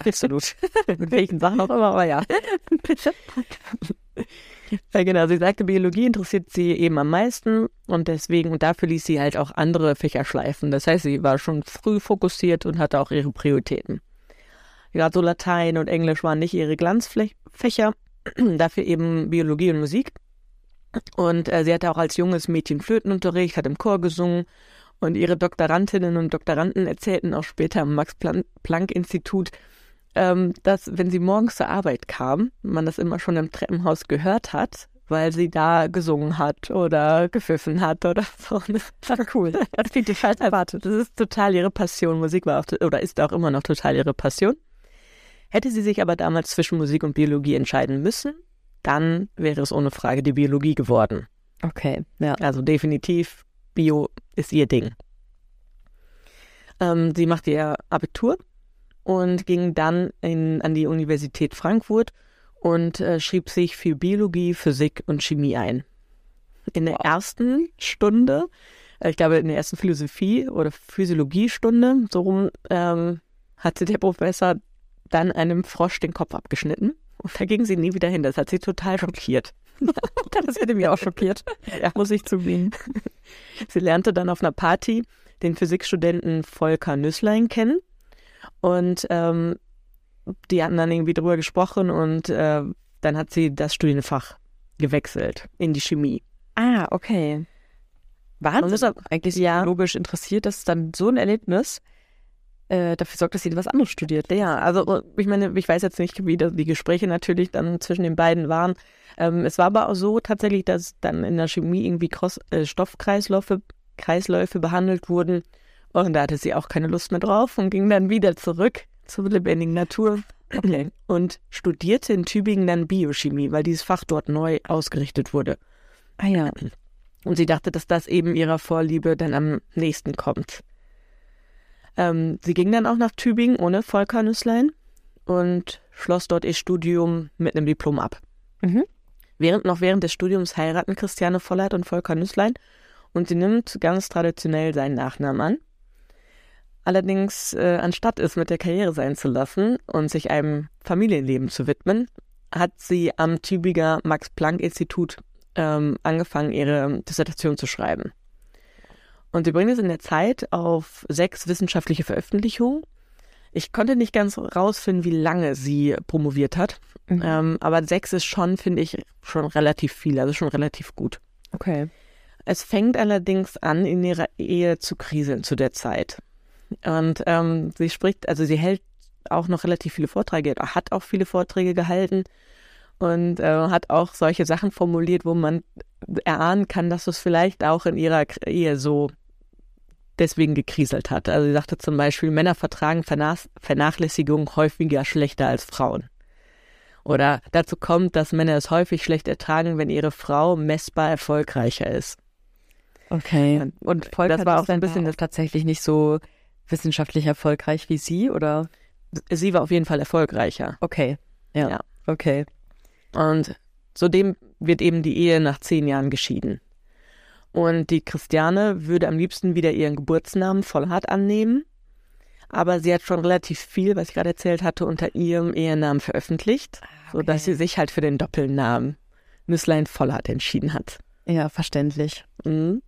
Absolut. [laughs] mit welchen Sachen auch immer, aber ja. [laughs] [laughs] ja, genau. Sie sagte, Biologie interessiert sie eben am meisten und deswegen, und dafür ließ sie halt auch andere Fächer schleifen. Das heißt, sie war schon früh fokussiert und hatte auch ihre Prioritäten. Gerade so Latein und Englisch waren nicht ihre Glanzfächer, [clears throat] dafür eben Biologie und Musik. Und äh, sie hatte auch als junges Mädchen Flötenunterricht, hat im Chor gesungen. Und ihre Doktorandinnen und Doktoranden erzählten auch später am Max-Planck-Institut, ähm, dass, wenn sie morgens zur Arbeit kam, man das immer schon im Treppenhaus gehört hat, weil sie da gesungen hat oder gepfiffen hat oder [laughs] so. Das war cool. Das klingt total erwartet. Das ist total ihre Passion. Musik war auch, oder ist auch immer noch total ihre Passion. Hätte sie sich aber damals zwischen Musik und Biologie entscheiden müssen, dann wäre es ohne Frage die Biologie geworden. Okay, ja. Also definitiv, Bio ist ihr Ding. Ähm, sie machte ihr Abitur und ging dann in, an die Universität Frankfurt und äh, schrieb sich für Biologie, Physik und Chemie ein. In der ersten Stunde, äh, ich glaube in der ersten Philosophie- oder Physiologiestunde, so rum, ähm, hatte der Professor dann einem Frosch den Kopf abgeschnitten. Und da ging sie nie wieder hin. Das hat sie total schockiert. [laughs] das hätte mich auch schockiert. [laughs] Ja. Muss ich zugeben. Sie lernte dann auf einer Party den Physikstudenten Volker Nüsslein kennen. Und ähm, die hatten dann irgendwie drüber gesprochen und äh, dann hat sie das Studienfach gewechselt in die Chemie. Ah, okay. Wahnsinn. Eigentlich ja. logisch interessiert, dass dann so ein Erlebnis äh, dafür sorgt, dass sie was anderes studiert. Ja, also ich meine, ich weiß jetzt nicht, wie die Gespräche natürlich dann zwischen den beiden waren. Ähm, es war aber auch so tatsächlich, dass dann in der Chemie irgendwie Cross, äh, Stoffkreisläufe Kreisläufe behandelt wurden. Und da hatte sie auch keine Lust mehr drauf und ging dann wieder zurück zur lebendigen Natur okay. und studierte in Tübingen dann Biochemie, weil dieses Fach dort neu ausgerichtet wurde. Ah ja. Und sie dachte, dass das eben ihrer Vorliebe dann am nächsten kommt. Ähm, sie ging dann auch nach Tübingen ohne Volker Nüsslein und schloss dort ihr Studium mit einem Diplom ab. Mhm. Während, noch während des Studiums heiraten Christiane Vollert und Volker Nüsslein und sie nimmt ganz traditionell seinen Nachnamen an. Allerdings, äh, anstatt es mit der Karriere sein zu lassen und sich einem Familienleben zu widmen, hat sie am Tübinger Max-Planck-Institut ähm, angefangen, ihre Dissertation zu schreiben. Und sie bringt es in der Zeit auf sechs wissenschaftliche Veröffentlichungen. Ich konnte nicht ganz rausfinden, wie lange sie promoviert hat, mhm. ähm, aber sechs ist schon, finde ich, schon relativ viel, also schon relativ gut. Okay. Es fängt allerdings an, in ihrer Ehe zu kriseln zu der Zeit. Und ähm, sie spricht, also sie hält auch noch relativ viele Vorträge, hat auch viele Vorträge gehalten und äh, hat auch solche Sachen formuliert, wo man erahnen kann, dass es vielleicht auch in ihrer Ehe so deswegen gekriselt hat. Also sie sagte zum Beispiel, Männer vertragen Vernachlässigung häufiger schlechter als Frauen. Oder dazu kommt, dass Männer es häufig schlecht ertragen, wenn ihre Frau messbar erfolgreicher ist. Okay. Und Volker das war auch ein bisschen tatsächlich nicht so wissenschaftlich erfolgreich wie Sie, oder? Sie war auf jeden Fall erfolgreicher. Okay. Ja. ja. Okay. Und zudem wird eben die Ehe nach zehn Jahren geschieden. Und die Christiane würde am liebsten wieder ihren Geburtsnamen Vollhart annehmen. Aber sie hat schon relativ viel, was ich gerade erzählt hatte, unter ihrem Ehenamen veröffentlicht, ah, okay. sodass sie sich halt für den Doppelnamen Nüsslein Vollhart entschieden hat. Ja, verständlich. Mhm.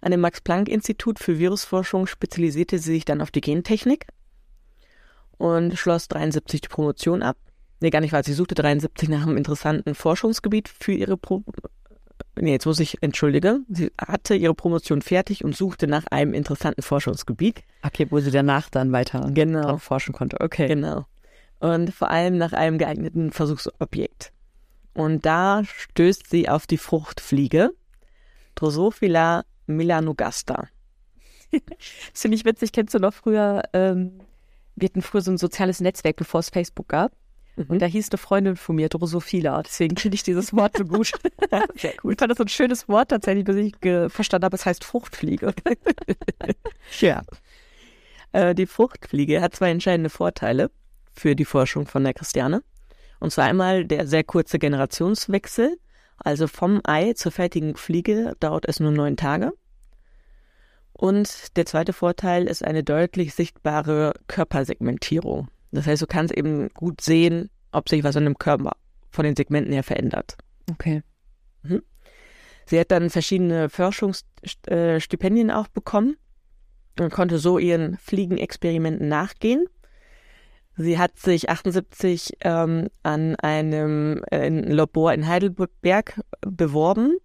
An dem Max-Planck-Institut für Virusforschung spezialisierte sie sich dann auf die Gentechnik und schloss 73 die Promotion ab. Nee, gar nicht wahr. Sie suchte 73 nach einem interessanten Forschungsgebiet für ihre Pro Nee, jetzt muss ich, entschuldige. Sie hatte ihre Promotion fertig und suchte nach einem interessanten Forschungsgebiet. Okay, wo sie danach dann weiter genau. forschen konnte. Okay. Genau. Und vor allem nach einem geeigneten Versuchsobjekt. Und da stößt sie auf die Fruchtfliege Drosophila Melanogasta. das [laughs] finde ich witzig. Kennst du noch früher, ähm, wir hatten früher so ein soziales Netzwerk, bevor es Facebook gab. Mhm. Und da hieß eine Freundin von mir Drosophila. Deswegen finde ich dieses Wort so gut. [laughs] Sehr cool. Ich fand das so ein schönes Wort tatsächlich, bis ich verstanden habe, es heißt Fruchtfliege. [laughs] ja. Äh, die Fruchtfliege hat zwei entscheidende Vorteile für die Forschung von der Christiane. Und zwar einmal der sehr kurze Generationswechsel. Also vom Ei zur fertigen Fliege dauert es nur neun Tage. Und der zweite Vorteil ist eine deutlich sichtbare Körpersegmentierung. Das heißt, du kannst eben gut sehen, ob sich was an dem Körper von den Segmenten her verändert. Okay. Mhm. Sie hat dann verschiedene Forschungsstipendien auch bekommen und konnte so ihren Fliegenexperimenten nachgehen. Sie hat sich 78 ähm, an einem äh, Labor in Heidelberg beworben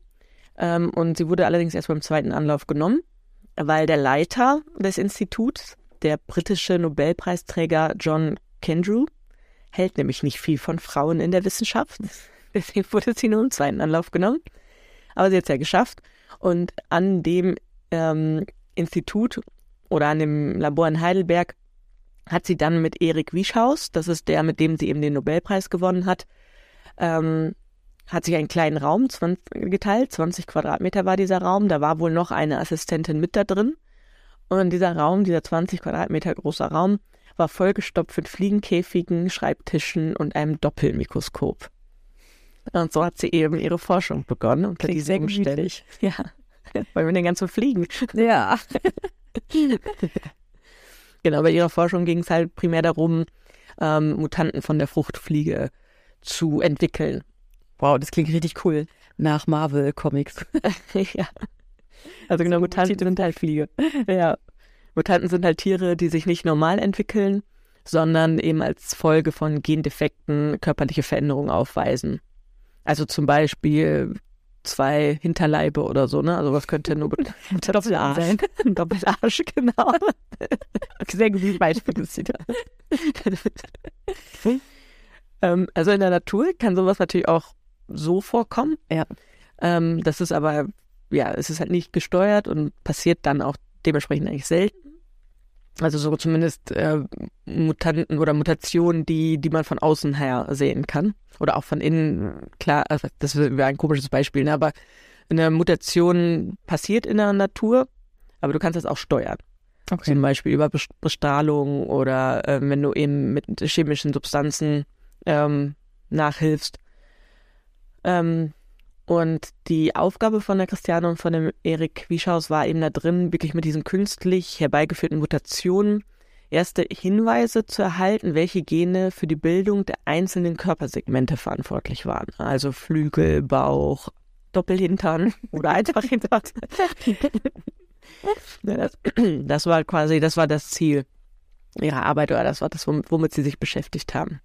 ähm, und sie wurde allerdings erst beim zweiten Anlauf genommen weil der Leiter des Instituts, der britische Nobelpreisträger John Kendrew, hält nämlich nicht viel von Frauen in der Wissenschaft. [laughs] Deswegen wurde sie nur im zweiten Anlauf genommen. Aber sie hat es ja geschafft. Und an dem ähm, Institut oder an dem Labor in Heidelberg hat sie dann mit Erik Wieschaus, das ist der, mit dem sie eben den Nobelpreis gewonnen hat, ähm, hat sich einen kleinen Raum 20, geteilt. 20 Quadratmeter war dieser Raum. Da war wohl noch eine Assistentin mit da drin. Und dieser Raum, dieser 20 Quadratmeter großer Raum, war vollgestopft mit Fliegenkäfigen, Schreibtischen und einem Doppelmikroskop. Und so hat sie eben ihre Forschung begonnen unter Klingt sehr Umständen. Ja, [laughs] weil wir den ganzen Fliegen. Ja. [laughs] Genau, bei ihrer Forschung ging es halt primär darum, ähm, Mutanten von der Fruchtfliege zu entwickeln. Wow, das klingt richtig cool. Nach Marvel-Comics. [laughs] ja. Also genau, Mutanten sind halt Fliege. Ja. Mutanten sind halt Tiere, die sich nicht normal entwickeln, sondern eben als Folge von Gendefekten körperliche Veränderungen aufweisen. Also zum Beispiel zwei Hinterleibe oder so, ne? Also was könnte nur [laughs] Doppelarsch. sein? [laughs] Doppelarsch, [laughs] genau. Sehr gutes Beispiel. das sieht ähm, also in der Natur kann sowas natürlich auch so vorkommen. Ja. Ähm, das ist aber, ja, es ist halt nicht gesteuert und passiert dann auch dementsprechend eigentlich selten. Also so zumindest äh, Mutanten oder Mutationen, die, die man von außen her sehen kann. Oder auch von innen, klar, also das wäre ein komisches Beispiel, ne? aber eine Mutation passiert in der Natur, aber du kannst das auch steuern. Zum Beispiel über Bes- Bestrahlung oder äh, wenn du eben mit chemischen Substanzen ähm, nachhilfst. Ähm, und die Aufgabe von der Christiane und von dem Erik Wieschaus war eben da drin, wirklich mit diesen künstlich herbeigeführten Mutationen erste Hinweise zu erhalten, welche Gene für die Bildung der einzelnen Körpersegmente verantwortlich waren. Also Flügel, Bauch, Doppelhintern oder [laughs] einfach Hintern. [laughs] das, [clears throat] das war quasi, das war das Ziel ihrer Arbeit oder das war das, wom- womit sie sich beschäftigt haben.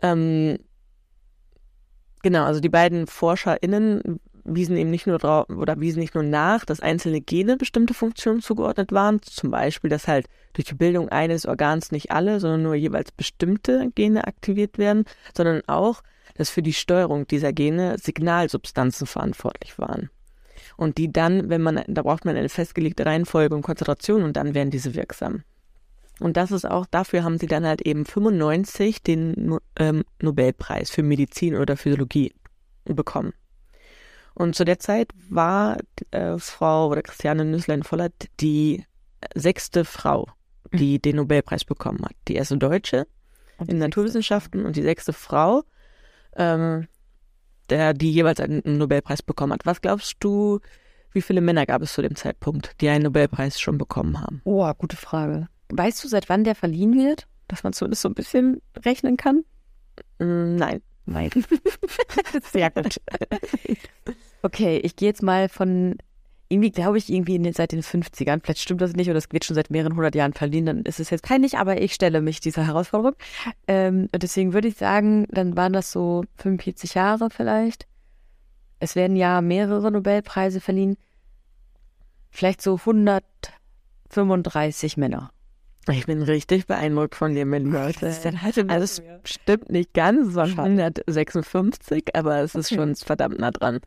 Ähm, genau, also die beiden ForscherInnen wiesen eben nicht nur drauf oder wiesen nicht nur nach, dass einzelne Gene bestimmte Funktionen zugeordnet waren, zum Beispiel, dass halt durch die Bildung eines Organs nicht alle, sondern nur jeweils bestimmte Gene aktiviert werden, sondern auch, dass für die Steuerung dieser Gene Signalsubstanzen verantwortlich waren. Und die dann, wenn man, da braucht man eine festgelegte Reihenfolge und Konzentration und dann werden diese wirksam. Und das ist auch, dafür haben sie dann halt eben 95 den ähm, Nobelpreis für Medizin oder Physiologie bekommen. Und zu der Zeit war äh, Frau oder Christiane Nüsslein-Vollert die sechste Frau, die den Nobelpreis bekommen hat. Die erste Deutsche in Naturwissenschaften und die sechste Frau, ähm, der, die jeweils einen Nobelpreis bekommen hat. Was glaubst du, wie viele Männer gab es zu dem Zeitpunkt, die einen Nobelpreis schon bekommen haben? Oh, gute Frage. Weißt du, seit wann der verliehen wird? Dass man zumindest so ein bisschen rechnen kann? Mm, Nein. Nein. [laughs] Sehr gut. Okay, ich gehe jetzt mal von, irgendwie glaube ich, irgendwie in den, seit den 50ern, vielleicht stimmt das nicht oder es wird schon seit mehreren hundert Jahren verliehen, dann ist es jetzt peinlich, aber ich stelle mich dieser Herausforderung. Ähm, deswegen würde ich sagen, dann waren das so 45 Jahre vielleicht. Es werden ja mehrere Nobelpreise verliehen. Vielleicht so 135 Männer. Ich bin richtig beeindruckt von dir, mein Leute. Das ist dann halt Also es stimmt nicht ganz, es waren Schade. 156, aber es ist Okay. schon verdammt nah dran.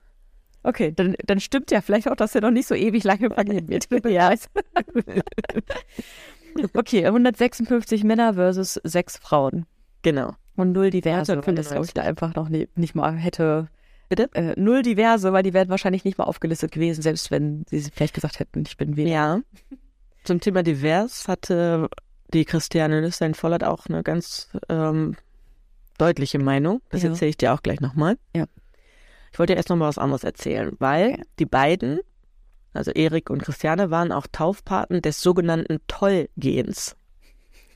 Okay, dann, dann stimmt ja vielleicht auch, dass er noch nicht so ewig lange [laughs] verliehen wird. Ja. [laughs] okay, 156 Männer versus sechs Frauen. Genau. Und null diverse, weil das 1995. glaube ich da einfach noch nie, nicht mal hätte. Bitte? Äh, null diverse, weil die wären wahrscheinlich nicht mal aufgelistet gewesen, selbst wenn sie vielleicht gesagt hätten, ich bin weniger. Ja. [laughs] Zum Thema divers hatte die Christiane Lüstein-Vollert auch eine ganz ähm, deutliche Meinung. Das Ja. erzähle ich dir auch gleich nochmal. Ja. Ich wollte dir erst nochmal was anderes erzählen, weil Okay. die beiden, also Erik und Christiane, waren auch Taufpaten des sogenannten Toll-Gens.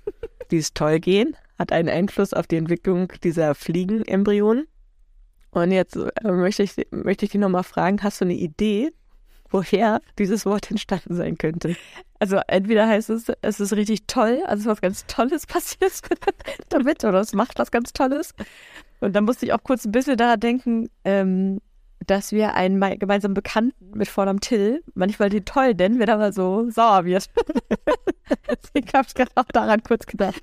[laughs] Dieses Toll-Gen hat einen Einfluss auf die Entwicklung dieser Fliegenembryonen. Und jetzt äh, möchte ich, möchte ich dich nochmal fragen, hast du eine Idee, woher dieses Wort entstanden sein könnte? Also entweder heißt es, es ist richtig toll, also was ganz Tolles [laughs] passiert damit oder es macht was ganz Tolles. Und dann musste ich auch kurz ein bisschen daran denken, ähm, dass wir einen mei- gemeinsamen Bekannten mit Vornamen Till manchmal den toll nennen, wenn er mal so sauer wird. [laughs] Deswegen habe ich gerade auch daran kurz gedacht.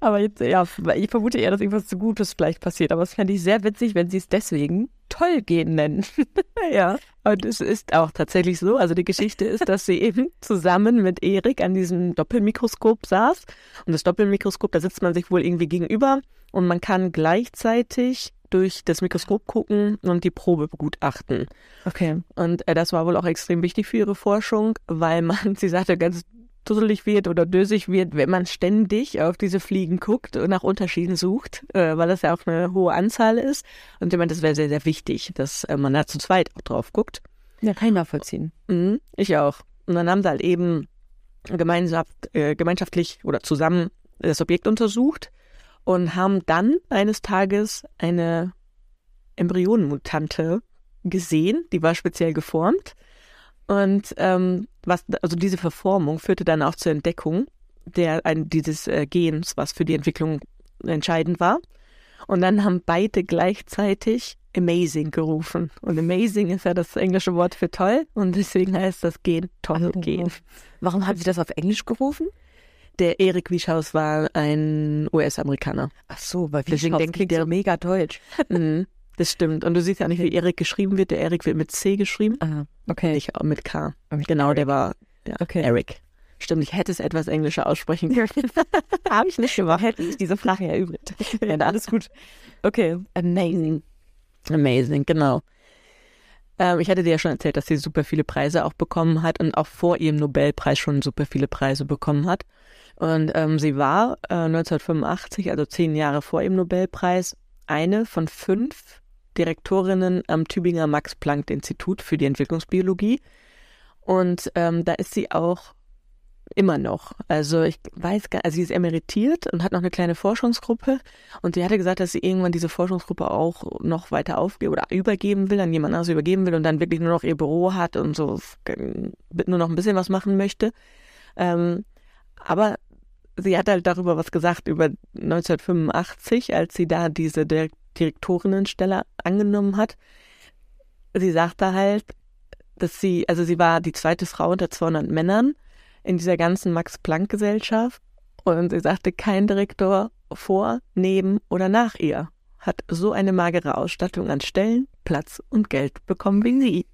Aber jetzt, ja, ich vermute eher, dass irgendwas zu Gutes vielleicht passiert. Aber es fände ich sehr witzig, wenn sie es deswegen toll gehen nennen. [laughs] Ja, und es ist auch tatsächlich so. Also die Geschichte ist, dass sie eben [laughs] zusammen mit Erik an diesem Doppelmikroskop saß. Und das Doppelmikroskop, da sitzt man sich wohl irgendwie gegenüber und man kann gleichzeitig durch das Mikroskop gucken und die Probe begutachten. Okay. Und äh, das war wohl auch extrem wichtig für ihre Forschung, weil man, [laughs] sie sagte, ganz dusselig wird oder dösig wird, wenn man ständig auf diese Fliegen guckt und nach Unterschieden sucht, äh, weil das ja auch eine hohe Anzahl ist. Und ich meine, das wäre sehr, sehr wichtig, dass äh, man da zu zweit auch drauf guckt. Ja, kann ich nachvollziehen. Mhm, ich auch. Und dann haben sie halt eben äh, gemeinschaftlich oder zusammen das Objekt untersucht und haben dann eines Tages eine Embryonenmutante gesehen, die war speziell geformt. Und ähm, was, also diese Verformung führte dann auch zur Entdeckung der, ein, dieses äh, Gens, was für die Entwicklung entscheidend war. Und dann haben beide gleichzeitig amazing gerufen. Und amazing ist ja das englische Wort für toll und deswegen heißt das Gen toll Gen. Warum haben sie das auf Englisch gerufen? Der Erik Wieschaus war ein US-Amerikaner. Ach so, weil Deswegen denke ich, der mega deutsch. [laughs] Mhm, das stimmt. Und du siehst ja nicht, wie Erik geschrieben wird. Der Erik wird mit C geschrieben, Ah, okay. nicht mit K. Mit Genau, der war ja, Okay. Eric. Stimmt, ich hätte es etwas englischer aussprechen [laughs] können. [laughs] Habe ich nicht gemacht. Hätte ich diese Flache erübrigt. ja, [laughs] alles gut. Okay. Amazing. Amazing, genau. Ähm, ich hatte dir ja schon erzählt, dass sie super viele Preise auch bekommen hat und auch vor ihrem Nobelpreis schon super viele Preise bekommen hat. Und ähm, sie war äh, 1985, also zehn Jahre vor ihrem Nobelpreis, eine von fünf Direktorinnen am Tübinger Max-Planck-Institut für die Entwicklungsbiologie. Und ähm, da ist sie auch immer noch. Also ich weiß gar also sie ist emeritiert und hat noch eine kleine Forschungsgruppe und sie hatte gesagt, dass sie irgendwann diese Forschungsgruppe auch noch weiter aufgeben oder übergeben will, an jemand anderes übergeben will und dann wirklich nur noch ihr Büro hat und so nur noch ein bisschen was machen möchte. Ähm, aber sie hat halt darüber was gesagt, über 1985, als sie da diese Direk Direktorinnenstelle angenommen hat. Sie sagte halt, dass sie, also sie war die zweite Frau unter 200 Männern in dieser ganzen Max-Planck-Gesellschaft und sie sagte, kein Direktor vor, neben oder nach ihr hat so eine magere Ausstattung an Stellen, Platz und Geld bekommen wie sie.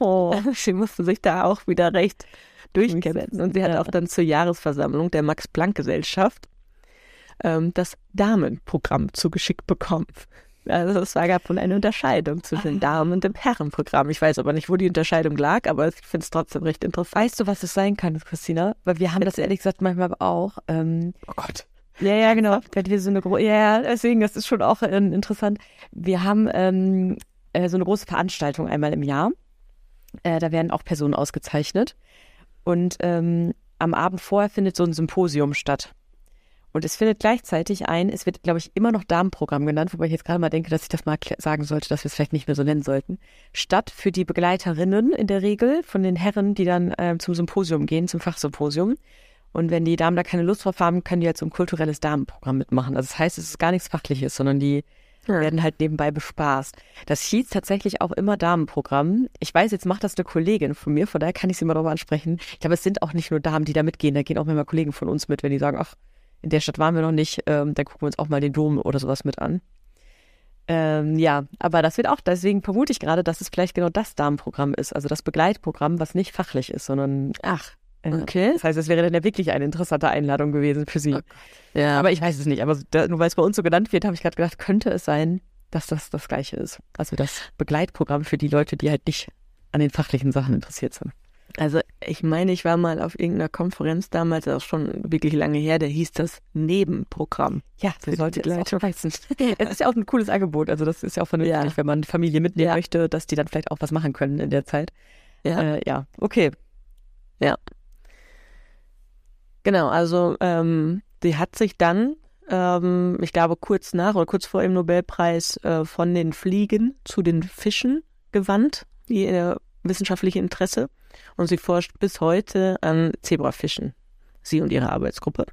Oh. [laughs] Sie musste sich da auch wieder recht durchkämpfen. Und sie hat auch dann zur Jahresversammlung der Max-Planck-Gesellschaft ähm, das Damenprogramm zugeschickt bekommen. Also es war gab wohl eine Unterscheidung zwischen dem Damen- und dem Herrenprogramm. Ich weiß aber nicht, wo die Unterscheidung lag, aber ich finde es trotzdem recht interessant. Weißt du, was das sein kann, Christina? Weil wir haben das ehrlich gesagt manchmal auch. Ähm, Oh Gott. ja, ja, genau. Wenn wir so eine große, ja, ja, deswegen, das ist schon auch äh, interessant. Wir haben ähm, äh, so eine große Veranstaltung einmal im Jahr. Äh, da werden auch Personen ausgezeichnet. Und ähm, am Abend vorher findet so ein Symposium statt. Und es findet gleichzeitig ein, es wird, glaube ich, immer noch Damenprogramm genannt, wobei ich jetzt gerade mal denke, dass ich das mal sagen sollte, dass wir es vielleicht nicht mehr so nennen sollten. Statt für die Begleiterinnen in der Regel von den Herren, die dann ähm, zum Symposium gehen, zum Fachsymposium. Und wenn die Damen da keine Lust drauf haben, können die halt so ein kulturelles Damenprogramm mitmachen. Also das heißt, es ist gar nichts Fachliches, sondern die werden halt nebenbei bespaßt. Das hieß tatsächlich auch immer Damenprogramm. Ich weiß, jetzt macht das eine Kollegin von mir, von daher kann ich sie mal darüber ansprechen. Ich glaube, es sind auch nicht nur Damen, die da mitgehen, da gehen auch immer Kollegen von uns mit, wenn die sagen, ach, in der Stadt waren wir noch nicht, ähm, dann gucken wir uns auch mal den Dom oder sowas mit an. Ähm, ja, aber das wird auch, deswegen vermute ich gerade, dass es vielleicht genau das Damenprogramm ist, also das Begleitprogramm, was nicht fachlich ist, sondern Ach, äh, okay. das heißt, es wäre dann ja wirklich eine interessante Einladung gewesen für sie. Ja, Aber ich weiß es nicht. Aber da, nur weil es bei uns so genannt wird, habe ich gerade gedacht, könnte es sein, dass das das Gleiche ist. Also das Begleitprogramm für die Leute, die halt nicht an den fachlichen Sachen interessiert sind. Also ich meine, ich war mal auf irgendeiner Konferenz damals, auch schon wirklich lange her, da hieß das Nebenprogramm. Ja, die sollte es Leute. heißen. Es ist ja auch ein cooles Angebot. Also das ist ja auch vernünftig, Ja. wenn man die Familie mitnehmen Ja. möchte, dass die dann vielleicht auch was machen können in der Zeit. Ja. Äh, ja. okay. Genau, also ähm, sie hat sich dann, ähm, ich glaube kurz nach oder kurz vor dem Nobelpreis, äh, von den Fliegen zu den Fischen gewandt, ihr wissenschaftliche Interesse. Und sie forscht bis heute an Zebrafischen, sie und ihre Arbeitsgruppe.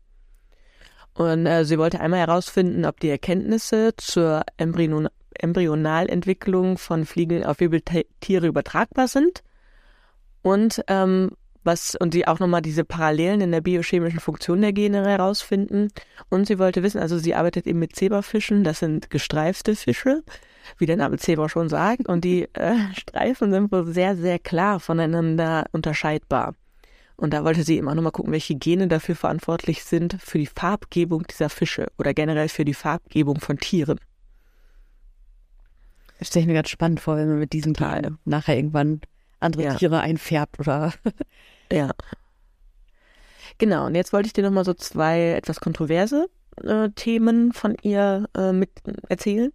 Und äh, sie wollte einmal herausfinden, ob die Erkenntnisse zur Embryon Embryonalentwicklung von Fliegen auf Wirbeltiere übertragbar sind. Und ähm, was und sie auch nochmal diese Parallelen in der biochemischen Funktion der Gene herausfinden. Und sie wollte wissen, also sie arbeitet eben mit Zebrafischen, das sind gestreifte Fische, wie der Name Zebra schon sagt, und die äh, Streifen sind wohl sehr, sehr klar voneinander unterscheidbar. Und da wollte sie immer nochmal gucken, welche Gene dafür verantwortlich sind für die Farbgebung dieser Fische oder generell für die Farbgebung von Tieren. Das stelle ich mir ganz spannend vor, wenn man mit diesem Teil nachher irgendwann andere ja. Tiere einfärbt oder. [laughs] ja. Genau, und jetzt wollte ich dir nochmal so zwei etwas kontroverse äh, Themen von ihr äh, mit erzählen.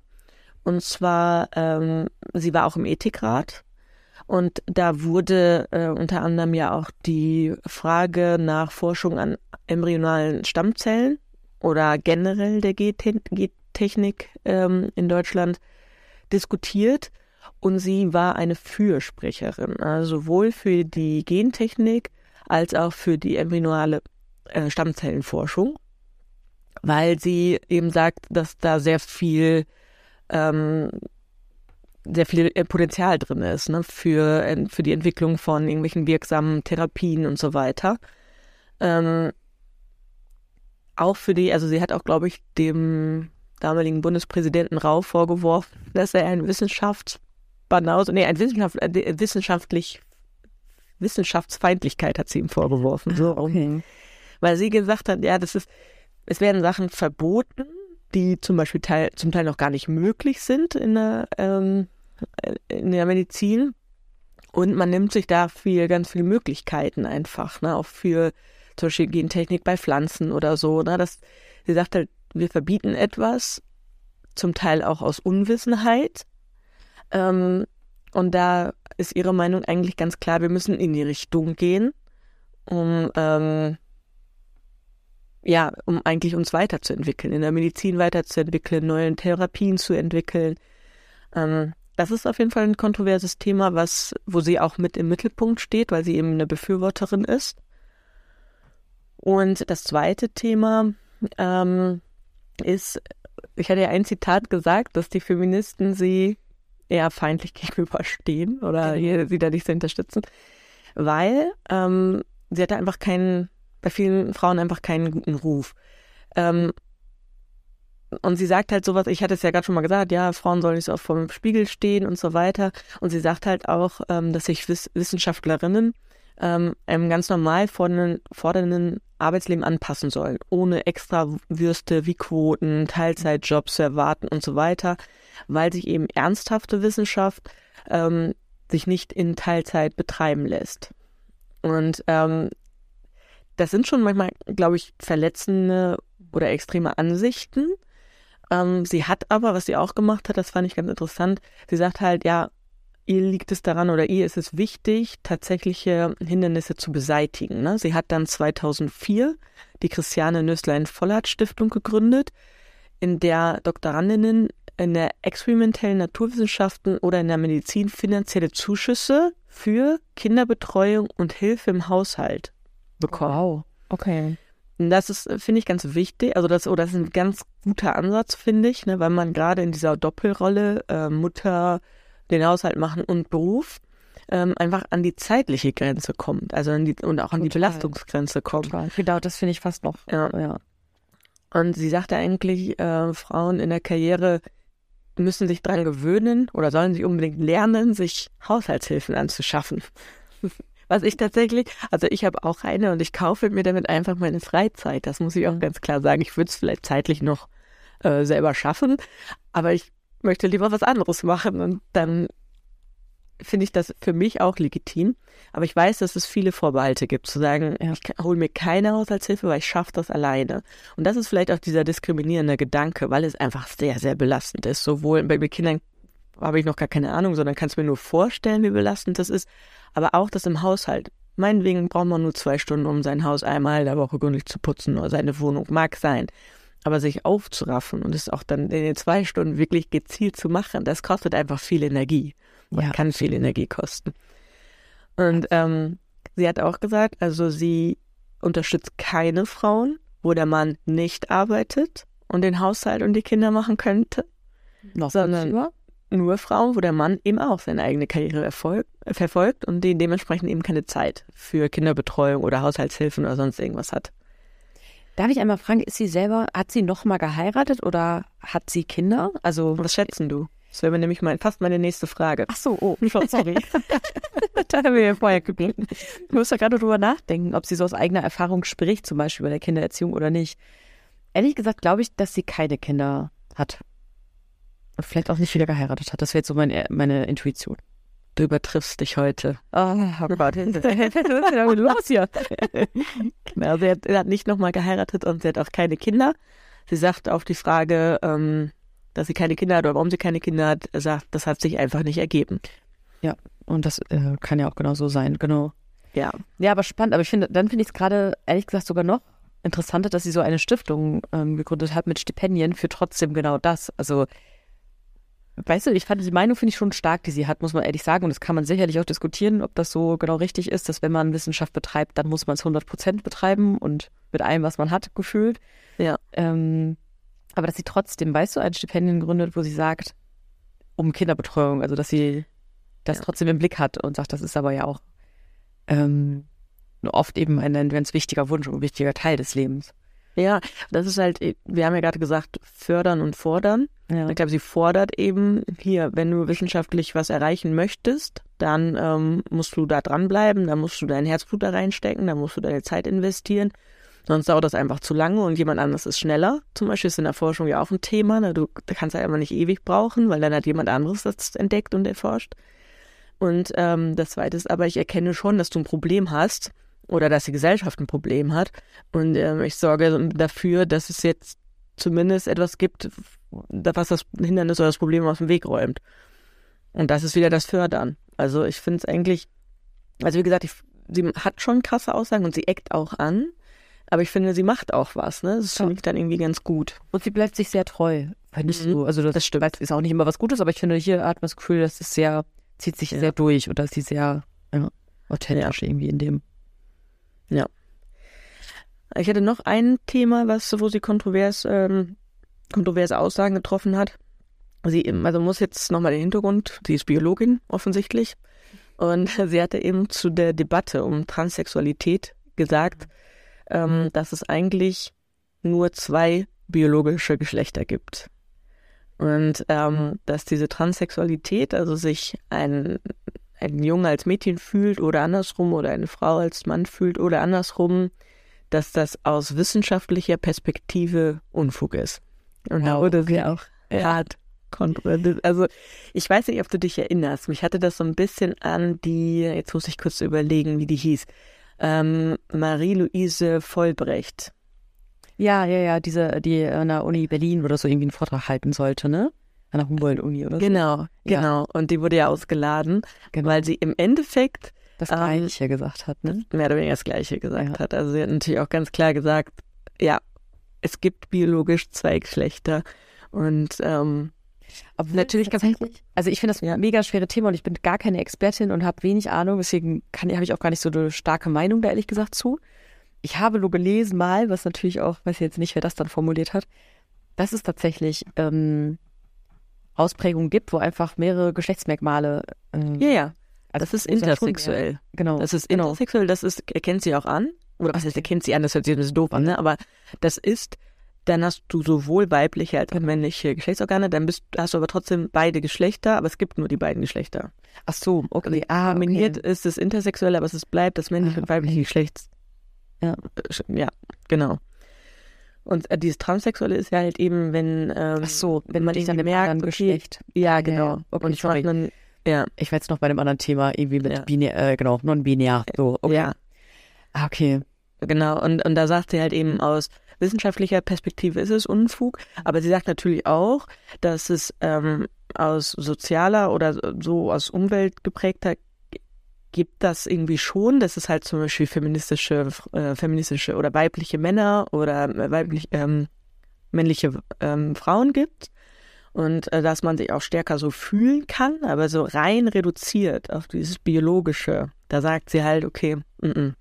Und zwar, ähm, sie war auch im Ethikrat und da wurde äh, unter anderem ja auch die Frage nach Forschung an embryonalen Stammzellen oder generell der Gentechnik ähm, in Deutschland diskutiert. Und sie war eine Fürsprecherin, also sowohl für die Gentechnik als auch für die embryonale äh, Stammzellenforschung, weil sie eben sagt, dass da sehr viel ähm, sehr viel äh, Potenzial drin ist, ne, für, für die Entwicklung von irgendwelchen wirksamen Therapien und so weiter. Ähm, auch für die, also sie hat auch, glaube ich, dem damaligen Bundespräsidenten Rau vorgeworfen, dass er ein Wissenschaftsbanause, nee, ein Wissenschaft, äh, wissenschaftlich, Wissenschaftsfeindlichkeit hat sie ihm vorgeworfen. So, okay. Weil sie gesagt hat, ja, das ist, es werden Sachen verboten, die zum Beispiel Teil, zum Teil noch gar nicht möglich sind in der, ähm, in der Medizin. Und man nimmt sich da viel, ganz viele Möglichkeiten einfach, ne, auch für zum Beispiel Gentechnik bei Pflanzen oder so. Ne, das, sie sagt halt, wir verbieten etwas, zum Teil auch aus Unwissenheit. Ähm, und da ist ihre Meinung eigentlich ganz klar, wir müssen in die Richtung gehen, um ähm, ja, um eigentlich uns weiterzuentwickeln, in der Medizin weiterzuentwickeln, neue Therapien zu entwickeln. Ähm, das ist auf jeden Fall ein kontroverses Thema, was, wo sie auch mit im Mittelpunkt steht, weil sie eben eine Befürworterin ist. Und das zweite Thema ähm, ist, ich hatte ja ein Zitat gesagt, dass die Feministen sie eher feindlich [laughs] gegenüberstehen oder genau. sie da nicht so unterstützen, weil ähm, sie hatte einfach keinen bei vielen Frauen einfach keinen guten Ruf. Ähm, und sie sagt halt sowas, ich hatte es ja gerade schon mal gesagt, ja, Frauen sollen nicht so oft vor dem Spiegel stehen und so weiter. Und sie sagt halt auch, ähm, dass sich Wiss Wissenschaftlerinnen ähm, einem ganz normal fordernden, fordernden Arbeitsleben anpassen sollen, ohne extra Würste wie Quoten, Teilzeitjobs zu erwarten und so weiter, weil sich eben ernsthafte Wissenschaft ähm, sich nicht in Teilzeit betreiben lässt. Und ähm, das sind schon manchmal, glaube ich, verletzende oder extreme Ansichten. Ähm, sie hat aber, was sie auch gemacht hat, das fand ich ganz interessant, sie sagt halt, ja, ihr liegt es daran oder ihr ist es wichtig, tatsächliche Hindernisse zu beseitigen. Ne? Sie hat dann 2004 die Christiane Nüsslein-Vollert Stiftung gegründet, in der Doktorandinnen in der experimentellen Naturwissenschaften oder in der Medizin finanzielle Zuschüsse für Kinderbetreuung und Hilfe im Haushalt bekommen. Wow, okay. Und das ist, finde ich, ganz wichtig. Also das, oder das ist ein ganz guter Ansatz, finde ich, ne, weil man gerade in dieser Doppelrolle äh, Mutter, den Haushalt machen und Beruf ähm, einfach an die zeitliche Grenze kommt, also an die, und auch an Total. die Belastungsgrenze kommt. Total. Genau, das finde ich fast noch. Ja. ja. Und sie sagte eigentlich, äh, Frauen in der Karriere müssen sich daran gewöhnen oder sollen sich unbedingt lernen, sich Haushaltshilfen anzuschaffen. [laughs] Was ich tatsächlich, also ich habe auch eine und ich kaufe mir damit einfach meine Freizeit. Das muss ich auch ganz klar sagen. Ich würde es vielleicht zeitlich noch äh, selber schaffen, aber ich möchte lieber was anderes machen und dann finde ich das für mich auch legitim. Aber ich weiß, dass es viele Vorbehalte gibt, zu sagen, ja. ich hole mir keine Haushaltshilfe, weil ich schaffe das alleine. Und das ist vielleicht auch dieser diskriminierende Gedanke, weil es einfach sehr, sehr belastend ist. Sowohl bei Kindern habe ich noch gar keine Ahnung, sondern kann es mir nur vorstellen, wie belastend das ist aber auch das im Haushalt. Meinetwegen braucht man nur zwei Stunden, um sein Haus einmal in der Woche gründlich zu putzen oder seine Wohnung. Mag sein. Aber sich aufzuraffen und es auch dann in den zwei Stunden wirklich gezielt zu machen, das kostet einfach viel Energie. Ja. Kann viel Energie kosten. Und ähm, sie hat auch gesagt, also sie unterstützt keine Frauen, wo der Mann nicht arbeitet und den Haushalt und die Kinder machen könnte. Noch Sondern-? Nur Frauen, wo der Mann eben auch seine eigene Karriere erfolg, verfolgt und den dementsprechend eben keine Zeit für Kinderbetreuung oder Haushaltshilfen oder sonst irgendwas hat. Darf ich einmal fragen, ist sie selber, hat sie noch mal geheiratet oder hat sie Kinder? Also, Was schätzen du? Das wäre nämlich mein, fast meine nächste Frage. ach so, oh, [laughs] sorry. [laughs] da haben wir ja vorher gebeten. Ich muss da gerade drüber nachdenken, ob sie so aus eigener Erfahrung spricht, zum Beispiel bei der Kindererziehung oder nicht. Ehrlich gesagt glaube ich, dass sie keine Kinder hat. Vielleicht auch nicht wieder geheiratet hat. Das wäre jetzt so meine, meine Intuition. Du übertriffst dich heute. Oh, oh Gott. Was [laughs] ist [laughs] los hier? Genau, sie hat, hat nicht nochmal geheiratet und sie hat auch keine Kinder. Sie sagt auf die Frage, ähm, dass sie keine Kinder hat oder warum sie keine Kinder hat, sagt, das hat sich einfach nicht ergeben. Und das äh, kann ja auch genau so sein, genau. Ja, Ja, aber spannend. Aber ich finde, dann finde ich es gerade, ehrlich gesagt, sogar noch interessanter, dass sie so eine Stiftung ähm, gegründet hat mit Stipendien für trotzdem genau das. Also, weißt du, ich fand die Meinung finde ich schon stark, die sie hat, muss man ehrlich sagen. Und das kann man sicherlich auch diskutieren, ob das so genau richtig ist, dass wenn man Wissenschaft betreibt, dann muss man es 100 Prozent betreiben und mit allem, was man hat, gefühlt. Ja. Ähm, aber dass sie trotzdem, weißt du, ein Stipendium gründet, wo sie sagt, um Kinderbetreuung, also dass sie das Ja. trotzdem im Blick hat und sagt, das ist aber ja auch ähm, oft eben ein, ein ganz wichtiger Wunsch und ein wichtiger Teil des Lebens. ja, das ist halt, wir haben ja gerade gesagt, fördern und fordern. Ja. Ich glaube, sie fordert eben hier, wenn du wissenschaftlich was erreichen möchtest, dann ähm, musst du da dranbleiben, dann musst du dein Herzblut da reinstecken, dann musst du deine Zeit investieren. Sonst dauert das einfach zu lange und jemand anderes ist schneller. Zum Beispiel ist in der Forschung ja auch ein Thema. Ne? Du kannst ja immer nicht ewig brauchen, weil dann hat jemand anderes das entdeckt und erforscht. Und ähm, das Zweite ist aber, ich erkenne schon, dass du ein Problem hast oder dass die Gesellschaft ein Problem hat. Und ähm, ich sorge dafür, dass es jetzt zumindest etwas gibt, was das Hindernis oder das Problem aus dem Weg räumt. Und das ist wieder das Fördern. Also ich finde es eigentlich, also wie gesagt, ich, sie hat schon krasse Aussagen und sie eckt auch an, aber ich finde, sie macht auch was. Ne? Das finde ich dann irgendwie ganz gut. Und sie bleibt sich sehr treu, findest Mhm. du. Also das, Das stimmt. weiß, ist auch nicht immer was Gutes, aber ich finde, hier hat man das Gefühl, dass es sehr, zieht sich Ja. sehr durch und dass sie sehr ja, authentisch irgendwie in dem. Ich hatte noch ein Thema, was, wo sie kontrovers, ähm, kontroverse Aussagen getroffen hat. Sie, also muss jetzt nochmal den Hintergrund, sie ist Biologin offensichtlich. Und [laughs] sie hatte eben zu der Debatte um Transsexualität gesagt, ähm, dass es eigentlich nur zwei biologische Geschlechter gibt. Und ähm, dass diese Transsexualität, also sich ein, ein Junge als Mädchen fühlt oder andersrum oder eine Frau als Mann fühlt oder andersrum, dass das aus wissenschaftlicher Perspektive Unfug ist. Da Wow, wurde okay. sie auch hart kontrolliert. Also ich weiß nicht, ob du dich erinnerst. Mich hatte das so ein bisschen an die, jetzt muss ich kurz überlegen, wie die hieß, ähm, Marie-Louise Vollbrecht. Ja, ja, ja, diese, die an der Uni Berlin oder so irgendwie einen Vortrag halten sollte, ne? An der Humboldt-Uni oder so. Genau, Ja. genau. Und die wurde ja ausgeladen, Genau. weil sie im Endeffekt Das ähm, Gleiche gesagt hat, ne? mehr oder weniger das Gleiche gesagt Ja. hat. Also sie hat natürlich auch ganz klar gesagt, ja, es gibt biologisch zwei Geschlechter. Und ähm, Aber Natürlich ganz- tatsächlich. Also ich finde das ein mega schwere Thema und ich bin gar keine Expertin und habe wenig Ahnung, deswegen habe ich auch gar nicht so eine starke Meinung da ehrlich gesagt zu. Ich habe nur gelesen mal, was natürlich auch, weiß jetzt nicht, wer das dann formuliert hat, dass es tatsächlich ähm, Ausprägungen gibt, wo einfach mehrere Geschlechtsmerkmale. Ähm, ja, ja, also das ist ja schon, intersexuell. Ja, genau. Das ist genau. intersexuell, das ist, erkennt sie auch an. Oder was heißt, erkennt sie an, das hört sich ein bisschen doof an, ne? Aber das ist, dann hast du sowohl weibliche als auch männliche Geschlechtsorgane, dann bist, hast du aber trotzdem beide Geschlechter, aber es gibt nur die beiden Geschlechter. Ach so, okay. Ah, Kombiniert okay. ist es intersexuell, aber es bleibt das männliche Ah, und weibliche. Geschlechts. Ja. Ja, genau. Und äh, dieses Transsexuelle ist ja halt eben, wenn, ähm, Ach so, wenn man sich nicht an dem merkt, anderen okay, Geschlecht. Ja, Ja, genau. ja. Okay, und ich sorry. dann, ja, Ich war jetzt noch bei einem anderen Thema, irgendwie mit Ja. binär, äh, genau, non-binär. So, okay. ja, Ah, okay. genau. Und, und da sagt sie halt eben aus wissenschaftlicher Perspektive ist es Unfug, aber sie sagt natürlich auch, dass es ähm, aus sozialer oder so aus Umwelt geprägter gibt das irgendwie schon, dass es halt zum Beispiel feministische, äh, feministische oder weibliche Männer oder äh, weiblich, ähm, männliche ähm, Frauen gibt und äh, dass man sich auch stärker so fühlen kann, aber so rein reduziert auf dieses biologische, da sagt sie halt, okay, mm -mm,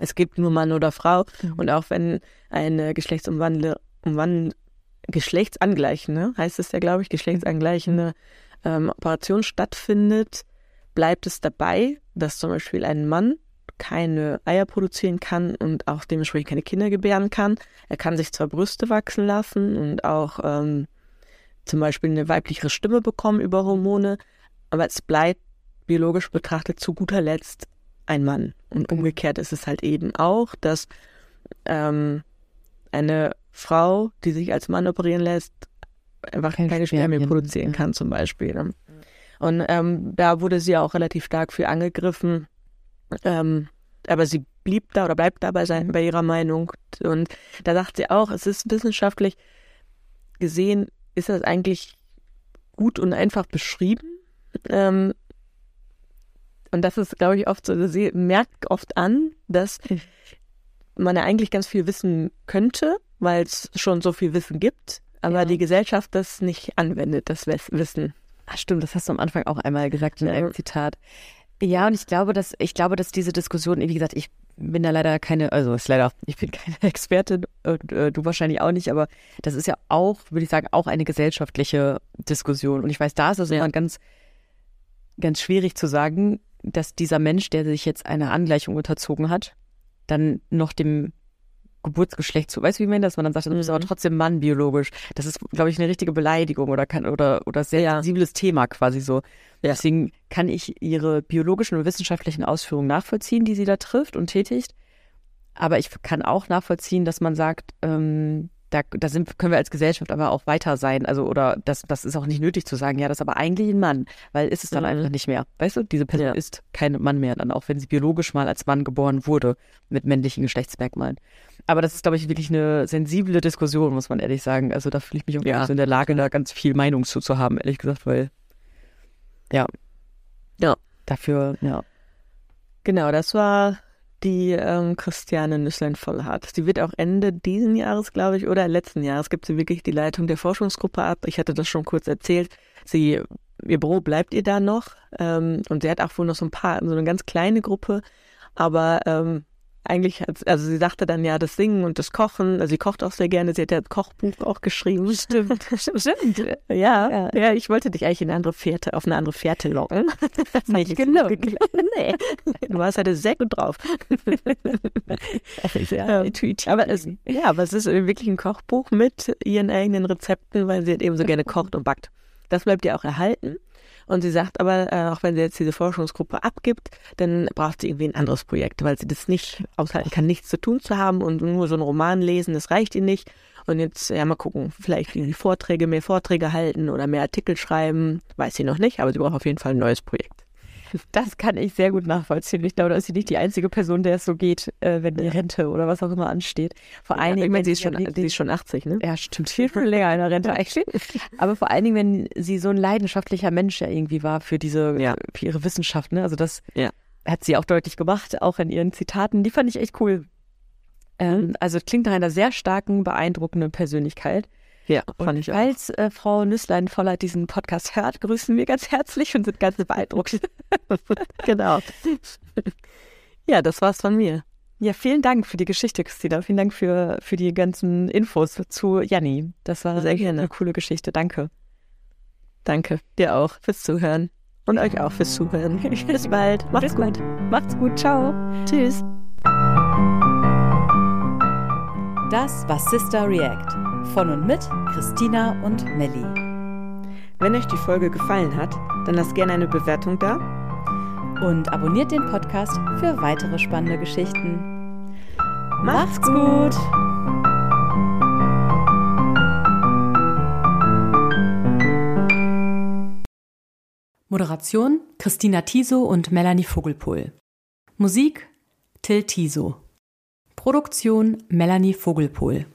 es gibt nur Mann oder Frau Mhm. und auch wenn eine Geschlechtsumwandlung umwand, geschlechtsangleichende, heißt es ja, glaube ich, geschlechtsangleichende ähm, Operation stattfindet, bleibt es dabei, dass zum Beispiel ein Mann keine Eier produzieren kann und auch dementsprechend keine Kinder gebären kann. Er kann sich zwar Brüste wachsen lassen und auch ähm, zum Beispiel eine weiblichere Stimme bekommen über Hormone, aber es bleibt biologisch betrachtet zu guter Letzt ein Mann. Und umgekehrt ist es halt eben auch, dass ähm, eine Frau, die sich als Mann operieren lässt, einfach Kein keine Spermien mehr produzieren kann, zum Beispiel. Ne? Und ähm, da wurde sie auch relativ stark für angegriffen. Ähm, aber sie blieb da oder bleibt da bei, sein, bei ihrer Meinung. Und da sagt sie auch, es ist wissenschaftlich gesehen, ist das eigentlich gut und einfach beschrieben. Ähm, und das ist, glaube ich, oft so, sie merkt oft an, dass man ja eigentlich ganz viel wissen könnte, weil es schon so viel Wissen gibt, aber ja. die Gesellschaft das nicht anwendet, das Wissen. Ach stimmt, das hast du am Anfang auch einmal gesagt in einem Zitat. Ja, und ich glaube, dass ich glaube, dass diese Diskussion, wie gesagt, ich bin da leider keine, also ist leider, ich bin [laughs] keine Expertin und äh, du wahrscheinlich auch nicht, aber das ist ja auch, würde ich sagen, auch eine gesellschaftliche Diskussion. Und ich weiß, da ist es ja. immer ganz, ganz schwierig zu sagen, dass dieser Mensch, der sich jetzt einer Angleichung unterzogen hat, dann noch dem Geburtsgeschlecht zu. Weißt du, wie man das? Man dann sagt, du bist aber mhm. trotzdem Mann biologisch. Das ist, glaube ich, eine richtige Beleidigung oder kann oder oder sehr ja. sensibles Thema quasi so. Ja. Deswegen kann ich ihre biologischen und wissenschaftlichen Ausführungen nachvollziehen, die sie da trifft und tätigt. Aber ich kann auch nachvollziehen, dass man sagt, ähm, da, da sind, können wir als Gesellschaft aber auch weiter sein. Also, oder das, das ist auch nicht nötig zu sagen, ja, das ist aber eigentlich ein Mann, weil ist es dann mhm. einfach nicht mehr. Weißt du, diese Person ja. ist kein Mann mehr, dann auch wenn sie biologisch mal als Mann geboren wurde, mit männlichen Geschlechtsmerkmalen. Aber das ist, glaube ich, wirklich eine sensible Diskussion, muss man ehrlich sagen. Also da fühle ich mich auch ja. so in der Lage, da ganz viel Meinung zu, zu haben, ehrlich gesagt, weil ja. Ja. Dafür, ja. Genau, das war die ähm, Christiane Nüsslein-Vollhardt. Sie wird auch Ende diesen Jahres, glaube ich, oder letzten Jahres gibt sie wirklich die Leitung der Forschungsgruppe ab. Ich hatte das schon kurz erzählt. Sie, ihr Büro bleibt ihr da noch ähm, und sie hat auch wohl noch so ein paar, so eine ganz kleine Gruppe, aber ähm, eigentlich, hat, also sie sagte dann ja das Singen und das Kochen, also sie kocht auch sehr gerne, sie hat ja ein Kochbuch auch geschrieben. Stimmt, [laughs] stimmt. Ja, ja, ja, ich wollte dich eigentlich in eine andere Fährte, auf eine andere Fährte locken. [laughs] Nicht genug. [laughs] nee, du warst halt sehr gut drauf. ja, aber es, ja, aber es ist wirklich ein Kochbuch mit ihren eigenen Rezepten, weil sie halt eben so gerne kocht und backt. Das bleibt ihr auch erhalten. Und sie sagt aber, äh, auch wenn sie jetzt diese Forschungsgruppe abgibt, dann braucht sie irgendwie ein anderes Projekt, weil sie das nicht aushalten kann, nichts zu tun zu haben und nur so einen Roman lesen, das reicht ihr nicht. Und jetzt, ja, mal gucken, vielleicht irgendwie Vorträge, mehr Vorträge halten oder mehr Artikel schreiben, weiß sie noch nicht, aber sie braucht auf jeden Fall ein neues Projekt. Das kann ich sehr gut nachvollziehen. Ich glaube, da ist sie nicht die einzige Person, der es so geht, äh, wenn die Rente oder was auch immer ansteht. Vor allen Dingen, ich meine, sie ist, schon, sie ist schon 80, ne? Ja, stimmt. Viel, viel länger in der Rente eigentlich. Aber vor allen Dingen, wenn sie so ein leidenschaftlicher Mensch ja irgendwie war für diese, ja. für ihre Wissenschaft, ne? Also das ja. hat sie auch deutlich gemacht, auch in ihren Zitaten. Die fand ich echt cool. Ähm, mhm. also klingt nach einer sehr starken, beeindruckenden Persönlichkeit. Ja, fand und ich auch. Falls äh, Frau Nüsslein Voller diesen Podcast hört, grüßen wir ganz herzlich und sind ganz beeindruckt. [laughs] genau. [laughs] Ja, das war's von mir. Ja, vielen Dank für die Geschichte, Christina. Vielen Dank für, für die ganzen Infos zu Janni. Das war sehr gerne eine coole Geschichte. Danke. Danke. Dir auch fürs Zuhören. Und euch auch fürs Zuhören. [laughs] Bis bald. Macht's Bis gut. Bald. Macht's gut. Ciao. Tschüss. Das war Sister React von und mit Christina und Melli. Wenn euch die Folge gefallen hat, dann lasst gerne eine Bewertung da. Und abonniert den Podcast für weitere spannende Geschichten. Macht's gut! Moderation Christina Tiso und Melanie Vogelpohl. Musik Till Tiso. Produktion Melanie Vogelpohl.